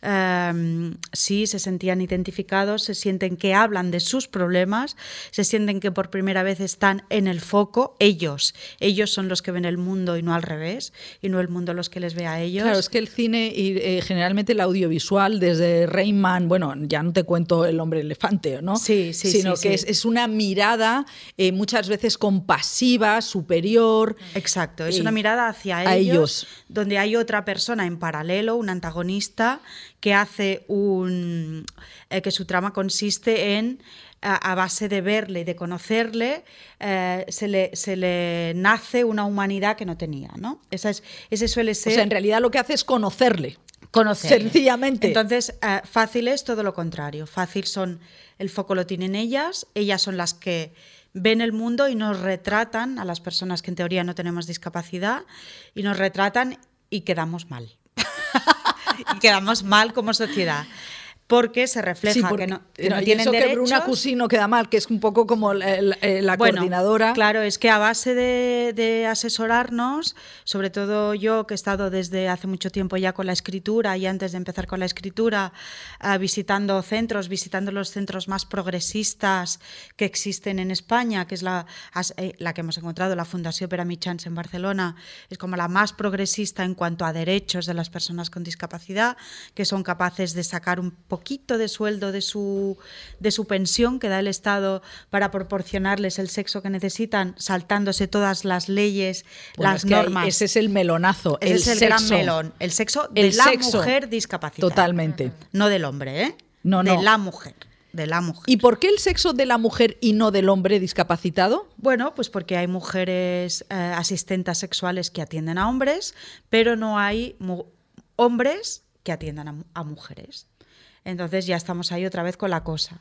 Em, sí, se sentían identificados, se sienten que hablan de sus problemas, se sienten que por primera vez están en el foco, ellos, ellos son los que ven el mundo y no al revés, y no el mundo los que les ve a ellos. Claro, es que el cine y eh, generalmente el audiovisual, desde Rayman, bueno, ya no te cuento el hombre elefante, ¿no? Sí, sí, Sino sí, que sí. Es, es una mirada eh, muchas veces compasiva, superior. Exacto, es eh, una mirada hacia ellos, ellos. donde hay otra persona en paralelo, un antagonista, que hace un. eh, que su trama consiste en. A, base de verle y de conocerle, eh, se, le, se le nace una humanidad que no tenía, ¿no? Esa es, ese suele O ser. sea, en realidad lo que hace es conocerle. conocer. Sencillamente. Entonces, eh, fácil es todo lo contrario. Fácil son, el foco lo tienen ellas, ellas son las que ven el mundo y nos retratan a las personas que en teoría no tenemos discapacidad y nos retratan y quedamos mal. Y quedamos mal como sociedad. Porque se refleja Sí, porque- que no, que no, no y tienen eso que derechos. Bruna Cusino queda mal, que es un poco como la, la- la Bueno, coordinadora. Claro, es que a base de, de asesorarnos, sobre todo yo que he estado desde hace mucho tiempo ya con la escritura y antes de empezar con la escritura, ah, visitando centros, visitando los centros más progresistas que existen en España, que es la, eh, la que hemos encontrado, la Fundación Pera Chance en Barcelona, es como la más progresista en cuanto a derechos de las personas con discapacidad, que son capaces de sacar un poquito de sueldo de su, de su pensión que da el Estado para proporcionarles el sexo que necesitan, saltándose todas las leyes, Bueno, las es que ahí- normas. ese es el melonazo. Ese el es el gran sexo. melón. El sexo de El la sexo. mujer discapacitada. Totalmente. No del hombre, ¿eh? No, de no. la mujer. De la mujer. ¿Y por qué el sexo de la mujer y no del hombre discapacitado? Bueno, pues porque hay mujeres eh, asistentas sexuales que atienden a hombres, pero no hay hombres que atiendan a mujeres. Entonces ya estamos ahí otra vez con la cosa.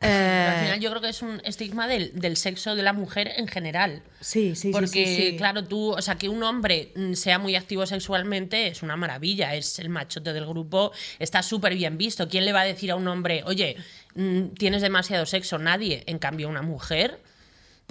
Al Eh, final yo creo que es un estigma del, del sexo de la mujer en general. sí, sí, sí, Porque, sí, sí. claro, tú, o sea, que un hombre mm, sea muy activo sexualmente es una maravilla, es el machote del grupo, está súper bien visto. ¿Quién le va a decir a un hombre, oye, mm, tienes demasiado sexo? Nadie. En cambio, una mujer,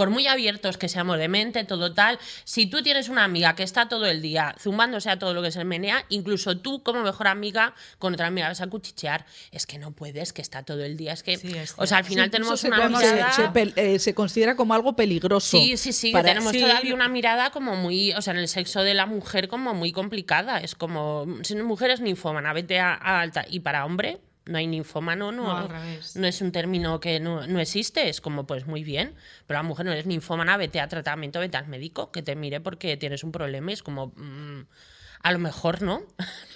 por muy abiertos que seamos de mente, todo tal, si tú tienes una amiga que está todo el día zumbándose a todo lo que se menea, incluso tú como mejor amiga con otra amiga vas a cuchichear, es que no puedes, que está todo el día, es que, Sí, es o sea, al final Sí, tenemos una mirada... se eh, se considera como algo peligroso. Sí, sí, sí, para- tenemos Sí. todavía una mirada como muy, o sea, en el sexo de la mujer como muy complicada. Es como, si una mujer es ninfómana, vete a, a alta. Y para hombre, no hay ninfómano, no, No, al revés. no es un término que no, no existe, es como, pues muy bien. Pero la mujer no eres ninfómana, vete a tratamiento, vete al médico, que te mire porque tienes un problema. Y es como, mm, a lo mejor no.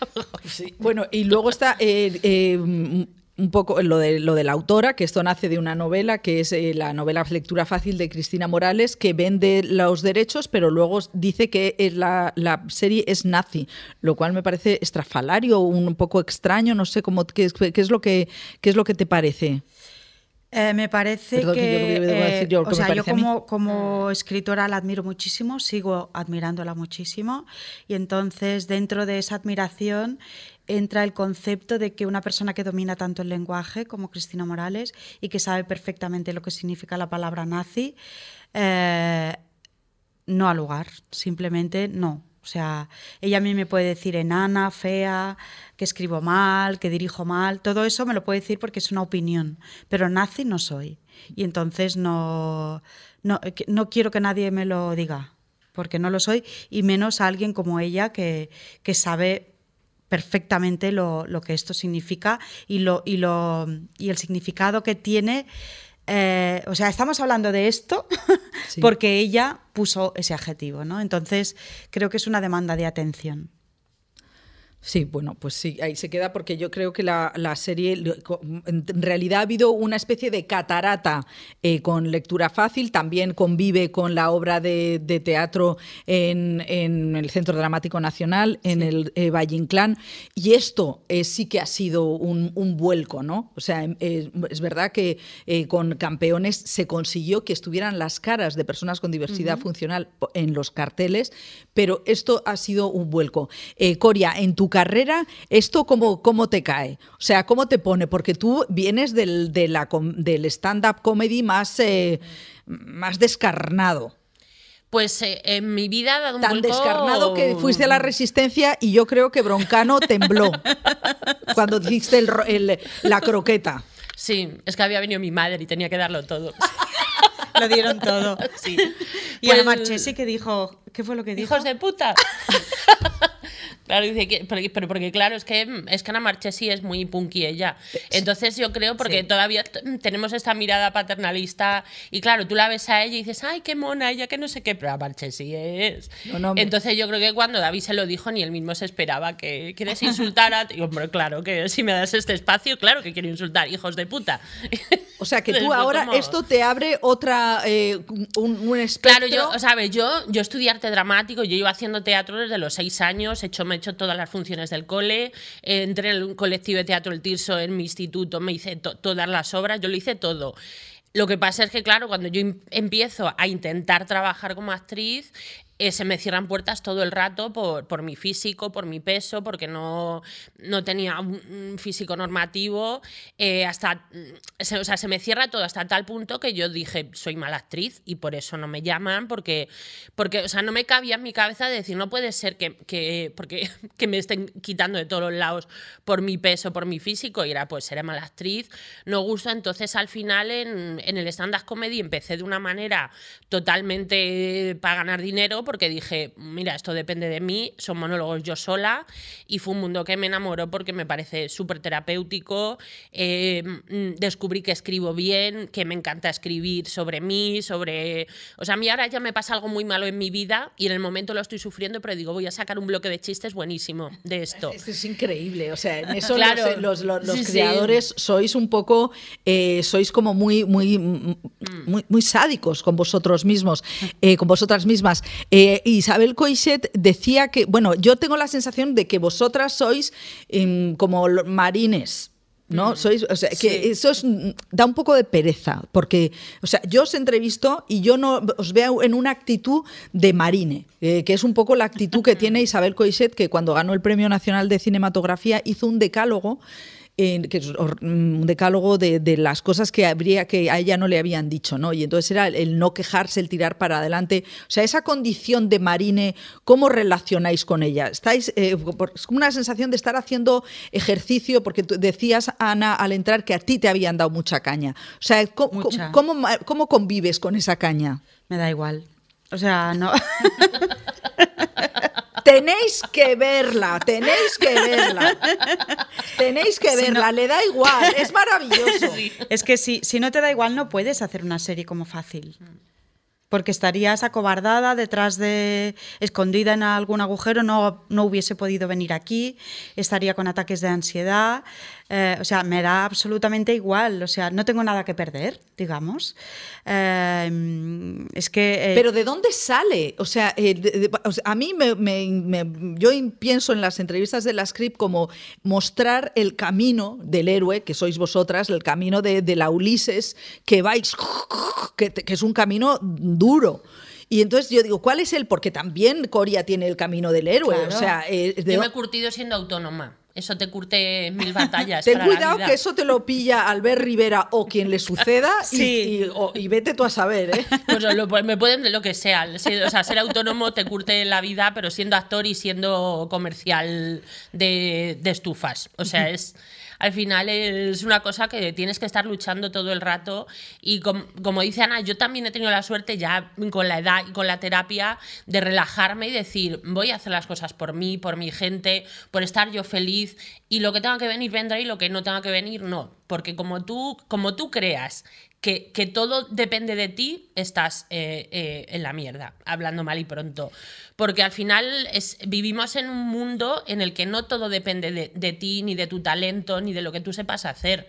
Sí, Bueno, y luego está. eh, eh, un poco lo de, lo de la autora, que esto nace de una novela, que es eh, la novela Lectura Fácil de Cristina Morales, que vende los derechos, pero luego dice que es la, la, serie es nazi, lo cual me parece estrafalario, un poco extraño, no sé cómo, qué, qué es, lo que, qué es lo que te parece. Eh, me parece Perdón, que, que yo, eh, yo, o sea, yo como, como, escritora la admiro muchísimo, sigo admirándola muchísimo y entonces dentro de esa admiración entra el concepto de que una persona que domina tanto el lenguaje como Cristina Morales y que sabe perfectamente lo que significa la palabra nazi, eh, no ha lugar, simplemente no. O sea, ella a mí me puede decir enana, fea, que escribo mal, que dirijo mal, todo eso me lo puede decir porque es una opinión, pero nazi no soy. Y entonces no, no, no quiero que nadie me lo diga, porque no lo soy, y menos alguien como ella que, que sabe perfectamente lo, lo, que esto significa y, lo, y, lo, y el significado que tiene. Eh, o sea, estamos hablando de esto sí. porque ella puso ese adjetivo, ¿no? Entonces, creo que es una demanda de atención. Sí, bueno, pues sí, ahí se queda porque yo creo que la, la serie, en realidad ha habido una especie de catarata eh, con lectura fácil, también convive con la obra de, de teatro en, en, el Centro Dramático Nacional, en sí. el eh, Valle Inclán, y esto eh, sí que ha sido un, un vuelco, ¿no? O sea, eh, es verdad que eh, con Campeones se consiguió que estuvieran las caras de personas con diversidad uh -huh. funcional en los carteles, pero esto ha sido un vuelco. Coria, en tu carrera, ¿esto cómo, cómo te cae? O sea, ¿cómo te pone? Porque tú vienes del, de la, del stand-up comedy más, eh, más descarnado. Pues eh, en mi vida ha dado un Tan vuelco... descarnado que fuiste a la resistencia y yo creo que Broncano tembló cuando hiciste el, el, la croqueta. Sí, es que había venido mi madre y tenía que darlo todo. lo dieron todo. Sí. Y pues, a Marchesi que dijo, ¿qué fue lo que dijo? Hijos de puta. Claro, dice que, pero, pero, porque claro, es que, es que Ana Marchesi es muy punky ella. Entonces yo creo, porque sí. todavía tenemos esta mirada paternalista y claro, tú la ves a ella y dices, ay, qué mona ella, que no sé qué, pero Ana Marchesi es. No, no, Entonces yo creo que cuando David se lo dijo, ni él mismo se esperaba que quieres insultar a... Y, hombre, claro, que si me das este espacio, claro que quiero insultar, hijos de puta. O sea, que tú ahora, esto te abre otra, eh, un, un espectro... Claro, yo, o sea, yo, yo estudié arte dramático, yo iba haciendo teatro desde los seis años, he hecho me he hecho todas las funciones del cole, eh, entré en el colectivo de teatro El Tirso en mi instituto, me hice to todas las obras, yo lo hice todo. Lo que pasa es que, claro, cuando yo empiezo a intentar trabajar como actriz, eh, se me cierran puertas todo el rato por, por mi físico, por mi peso, porque no, no tenía un físico normativo. Eh, hasta, se, o sea, se me cierra todo hasta tal punto que yo dije, soy mala actriz y por eso no me llaman, porque, porque o sea, no me cabía en mi cabeza de decir, no puede ser que, que, porque, que me estén quitando de todos los lados por mi peso, por mi físico, y era, pues seré mala actriz, no gusta. Entonces, al final, en, en el stand-up comedy empecé de una manera totalmente para ganar dinero, porque dije, mira, esto depende de mí, son monólogos yo sola y fue un mundo que me enamoró porque me parece súper terapéutico, eh, descubrí que escribo bien, que me encanta escribir sobre mí, sobre... O sea, a mí ahora ya me pasa algo muy malo en mi vida y en el momento lo estoy sufriendo, pero digo, voy a sacar un bloque de chistes buenísimo de esto. Esto es increíble, o sea, en eso claro. los, los, los, sí, creadores sí. sois un poco, eh, sois como muy, muy, muy, muy, sádicos con vosotros mismos, eh, con vosotras mismas. Eh, Isabel Coixet decía que, bueno, yo tengo la sensación de que vosotras sois eh, como marines. ¿no? Sois, o sea, que sí. eso es, da un poco de pereza, porque, o sea, yo os entrevisto y yo no os veo en una actitud de marine, eh, que es un poco la actitud que tiene Isabel Coixet, que cuando ganó el Premio Nacional de Cinematografía hizo un decálogo eh, que es un decálogo de, de, las cosas que habría que a ella no le habían dicho, ¿no? Y entonces era el, no quejarse, el tirar para adelante. O sea, esa condición de marine, ¿cómo relacionáis con ella? Estáis, eh, es como una sensación de estar haciendo ejercicio, porque tú decías, Ana, al entrar que a ti te habían dado mucha caña. O sea, ¿cómo, mucha. cómo, cómo convives con esa caña? Me da igual. O sea, no. tenéis que verla, tenéis que verla. Tenéis que verla, si no... le da igual, es maravilloso. Es que si, si no te da igual no puedes hacer una serie como fácil. porque estarías acobardada detrás de, escondida en algún agujero, no, no hubiese podido venir aquí, estaría con ataques de ansiedad, eh, o sea, me da absolutamente igual, o sea, no tengo nada que perder, digamos. Eh, es que... eh, Pero ¿de dónde sale? O sea, eh, de, de, o sea a mí me, me, me, yo pienso en las entrevistas de la script como mostrar el camino del héroe, que sois vosotras, el camino de, de la Ulises, que vais, que, que es un camino duro. Y entonces yo digo, ¿cuál es el? Porque también Coria tiene el camino del héroe. Claro. O sea, eh, de... Yo me he curtido siendo autónoma. Eso te curte mil batallas. Ten para cuidado la vida. que eso te lo pilla Albert Rivera o quien le suceda y- Sí. y, o- y vete tú a saber, ¿eh? Pues lo- pues me pueden de lo que sea. O sea, ser autónomo te curte la vida, pero siendo actor y siendo comercial de, de estufas. O sea, es. Al final es una cosa que tienes que estar luchando todo el rato. Y com- como dice Ana, yo también he tenido la suerte ya con la edad y con la terapia de relajarme y decir, voy a hacer las cosas por mí, por mi gente, por estar yo feliz. Y lo que tenga que venir vendrá y lo que no tenga que venir no. Porque como tú, como tú creas que, todo depende de ti, estás eh, eh, en la mierda, hablando mal y pronto. Porque al final es, vivimos en un mundo en el que no todo depende de, de ti, ni de tu talento, ni de lo que tú sepas hacer.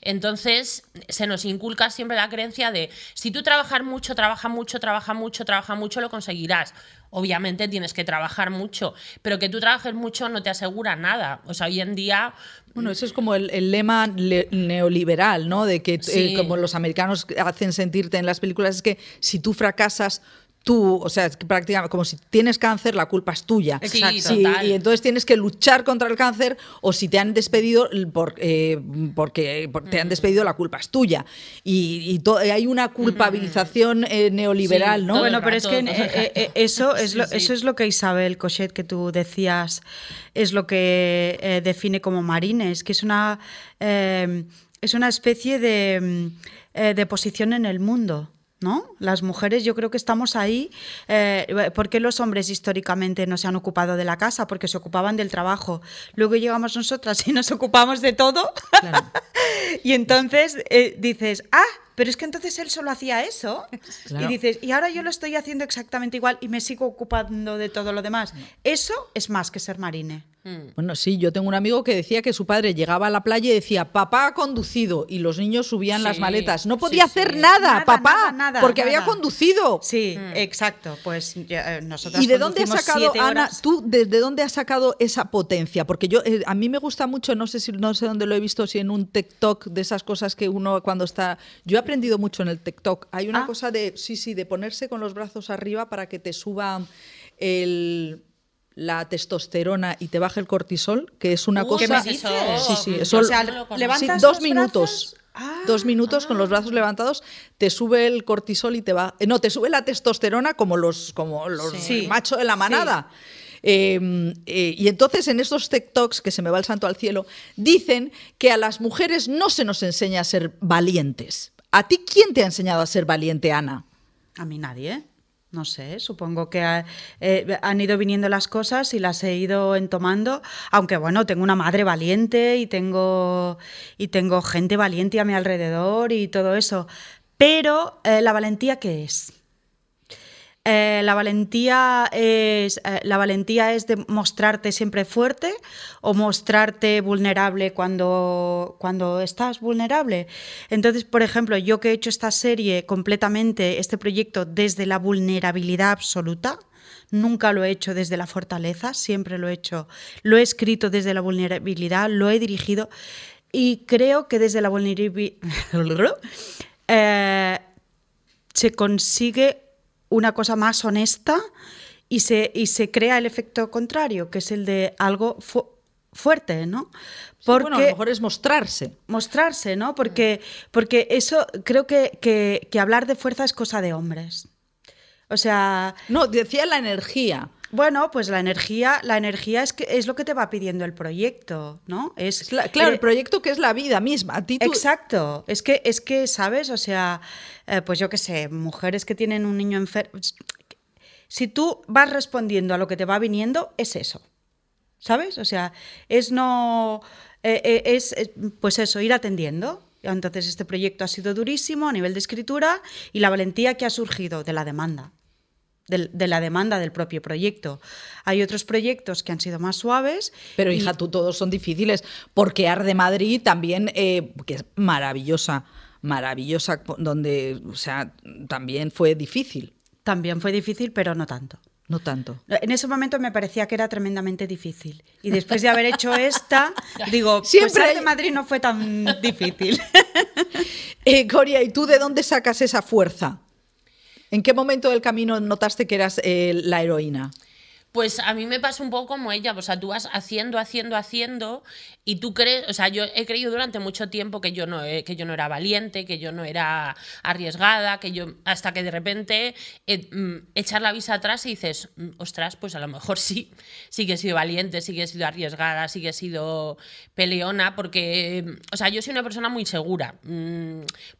Entonces se nos inculca siempre la creencia de si tú trabajas mucho, trabaja mucho, trabaja mucho, trabaja mucho, lo conseguirás. Obviamente tienes que trabajar mucho, pero que tú trabajes mucho no te asegura nada. O sea, hoy en día Bueno, ese es como el, el lema le- neoliberal, ¿no? De que eh, como los americanos hacen sentirte en las películas es que si tú fracasas tú, o sea, es que prácticamente como si tienes cáncer, la culpa es tuya. Sí, Sí, total. y entonces tienes que luchar contra el cáncer o si te han despedido por, eh, porque, porque te han despedido, la culpa es tuya. Y, y to- hay una culpabilización eh, neoliberal, Sí, ¿no? Bueno, pero es que eh, eh, eso, es lo, Sí, sí. eso es lo que Isabel Cochet, que tú decías, es lo que eh, define como marines, que es una, eh, es una especie de, mm, eh, de posición en el mundo. ¿No? Las mujeres yo creo que estamos ahí. Eh, ¿Por qué los hombres históricamente no se han ocupado de la casa? Porque se ocupaban del trabajo. Luego llegamos nosotras y nos ocupamos de todo. y entonces eh, dices, ah, pero es que entonces él solo hacía eso. Claro. Y dices, y ahora yo lo estoy haciendo exactamente igual y me sigo ocupando de todo lo demás. Eso es más que ser marine. Bueno, sí, yo tengo un amigo que decía que su padre llegaba a la playa y decía, papá ha conducido, y los niños subían las maletas. No podía sí. hacer nada, Nada, papá, nada, nada, porque había conducido. Sí, exacto. Pues ya, eh, nosotras ¿Y de dónde has sacado, Ana, tú, desde dónde has sacado esa potencia? Porque yo, eh, a mí me gusta mucho, no sé si, no sé dónde lo he visto, si en un TikTok de esas cosas que uno cuando está, yo he aprendido mucho en el TikTok. Hay una Ah. cosa de, sí, sí, de ponerse con los brazos arriba para que te suba el la testosterona y te baje el cortisol, que es una Uh, cosa. ¿qué me dices? Sí, sí, eso O sea, levantas Sí, dos los minutos. brazos. Ah, dos minutos con los brazos levantados, te sube el cortisol y te va. eh, No, te sube la testosterona como los, como los Sí. machos de la manada. Eh, eh, y entonces en estos TikToks, que se me va el santo al cielo, dicen que a las mujeres no se nos enseña a ser valientes. ¿A ti quién te ha enseñado a ser valiente, Ana? A mí nadie. No sé, supongo que eh, han ido viniendo las cosas y las he ido entomando, aunque bueno, tengo una madre valiente y tengo, y tengo gente valiente a mi alrededor y todo eso. Pero, eh, ¿la valentía qué es? Eh, la valentía es eh, la valentía es de mostrarte siempre fuerte o mostrarte vulnerable cuando, cuando estás vulnerable. Entonces, por ejemplo, yo que he hecho esta serie completamente, este proyecto desde la vulnerabilidad absoluta, nunca lo he hecho desde la fortaleza, siempre lo he hecho, lo he escrito desde la vulnerabilidad, lo he dirigido y creo que desde la vulnerabilidad eh, se consigue una cosa más honesta y se, y se crea el efecto contrario, que es el de algo fu- fuerte, ¿no? Porque Bueno, a lo mejor es mostrarse. mostrarse, ¿no? Porque, porque eso creo que, que- que hablar de fuerza es cosa de hombres. O sea, No, decía la energía. Bueno, pues la energía, la energía es, que, es lo que te va pidiendo el proyecto, ¿no? Es, Es la- claro, eh, el proyecto que es la vida misma. A ti tú- Exacto. Es que, es que, ¿sabes? O sea, eh, pues yo qué sé, mujeres que tienen un niño enfermo. Si tú vas respondiendo a lo que te va viniendo, es eso. ¿Sabes? O sea, es no. eh, es, es, pues eso, ir atendiendo. Entonces, este proyecto ha sido durísimo a nivel de escritura y la valentía que ha surgido de la demanda, del- de, la demanda del propio proyecto. Hay otros proyectos que han sido más suaves. Pero y- hija, tú todos son difíciles, porque Arde Madrid también, eh, que es maravillosa, maravillosa, donde, o sea, también fue difícil, También fue difícil, pero no tanto. no tanto. En ese momento me parecía que era tremendamente difícil. Y después de haber hecho esta, digo, Siempre pues hay- Madrid no fue tan difícil. Eh, Coria, ¿y tú de dónde sacas esa fuerza? ¿En qué momento del camino notaste que eras eh, la heroína? Pues a mí me pasa un poco como ella, o sea, tú vas haciendo, haciendo, haciendo y tú crees, o sea, yo he creído durante mucho tiempo que yo no, eh, que yo no era valiente, que yo no era arriesgada, que yo, hasta que de repente eh, mm, echar la vista atrás y dices, mm, ostras, pues a lo mejor sí, sí que he sido valiente, sí que he sido arriesgada, sí que he sido peleona, porque, mm, o sea, yo soy una persona muy segura.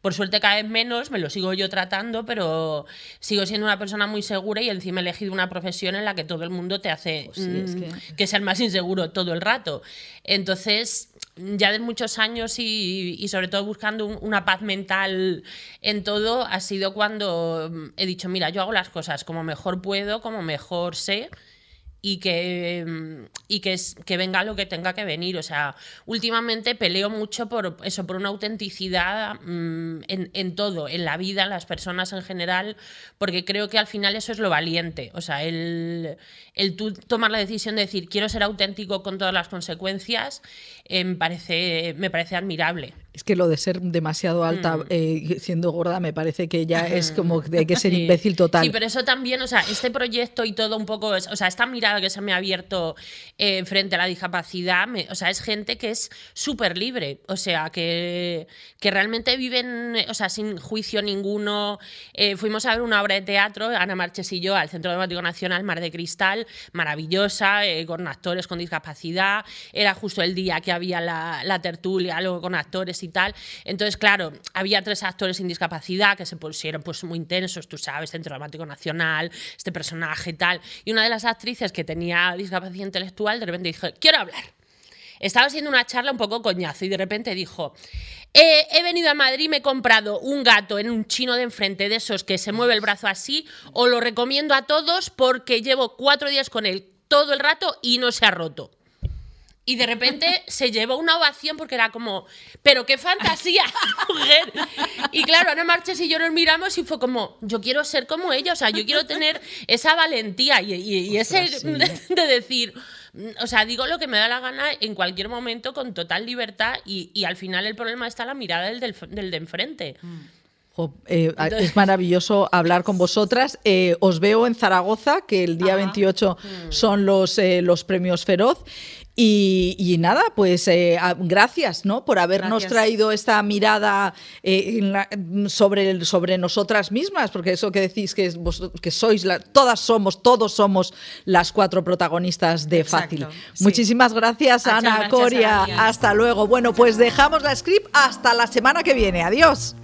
Por suerte cada vez menos, me lo sigo yo tratando, pero sigo siendo una persona muy segura y encima he elegido una profesión en la que todo el mundo te hace Pues sí, es mm, que- que ser más inseguro todo el rato. Entonces, ya de muchos años y, y sobre todo buscando un- una paz mental en todo, ha sido cuando mm, he dicho, mira, yo hago las cosas como mejor puedo, como mejor sé. Y que, mm, y que, que venga lo que tenga que venir. O sea, últimamente peleo mucho por eso, por una autenticidad mm, en, todo, en la vida, en las personas en general, porque creo que al final eso es lo valiente. O sea, el, el tú tomar la decisión de decir quiero ser auténtico con todas las consecuencias, me, parece, me parece admirable. Es que lo de ser demasiado alta Mm. eh, siendo gorda me parece que ya es como que hay que ser imbécil total. Sí, pero eso también, o sea, este proyecto y todo un poco, es- o sea, esta mirada que se me ha abierto eh, frente a la discapacidad, me- o sea, es gente que es súper libre, o sea, que, que realmente viven, o sea, sin juicio ninguno. Eh, fuimos a ver una obra de teatro, Ana Marches y yo, al Centro Dramático Nacional, Mar de Cristal, maravillosa, con actores con discapacidad. Era justo el día que había la, la tertulia, luego con actores y Entonces, claro, había tres actores sin discapacidad que se pusieron pues muy intensos, tú sabes, Centro Dramático Nacional, este personaje y tal. Y una de las actrices que tenía discapacidad intelectual de repente dijo, quiero hablar. Estaba haciendo una charla un poco coñazo y de repente dijo, "Eh, he venido a Madrid y me he comprado un gato en un chino de enfrente de esos que se mueve el brazo así, os lo recomiendo a todos porque llevo cuatro días con él todo el rato y no se ha roto. Y de repente se llevó una ovación porque era como, pero qué fantasía, mujer. Y claro, Ana Marches y yo nos miramos y fue como, yo quiero ser como ella, o sea, yo quiero tener esa valentía y, y- y ese de decir, o sea, digo lo que me da la gana en cualquier momento con total libertad y, y al final el problema está la mirada del, del, del de enfrente. Jo, eh, es maravilloso hablar con vosotras. Eh, os veo en Zaragoza, que el día 28 son los, eh, los premios Feroz. Y, y nada, pues eh, gracias ¿no? por habernos Gracias. traído esta mirada eh, la- sobre, sobre nosotras mismas, porque eso que decís que, vos- que sois, la- todas somos, todos somos las cuatro protagonistas de Exacto, Fácil. sí. Muchísimas gracias, Muchas Ana gracias, Coria. Hasta luego. Bueno, pues dejamos la script hasta la semana que viene. Adiós.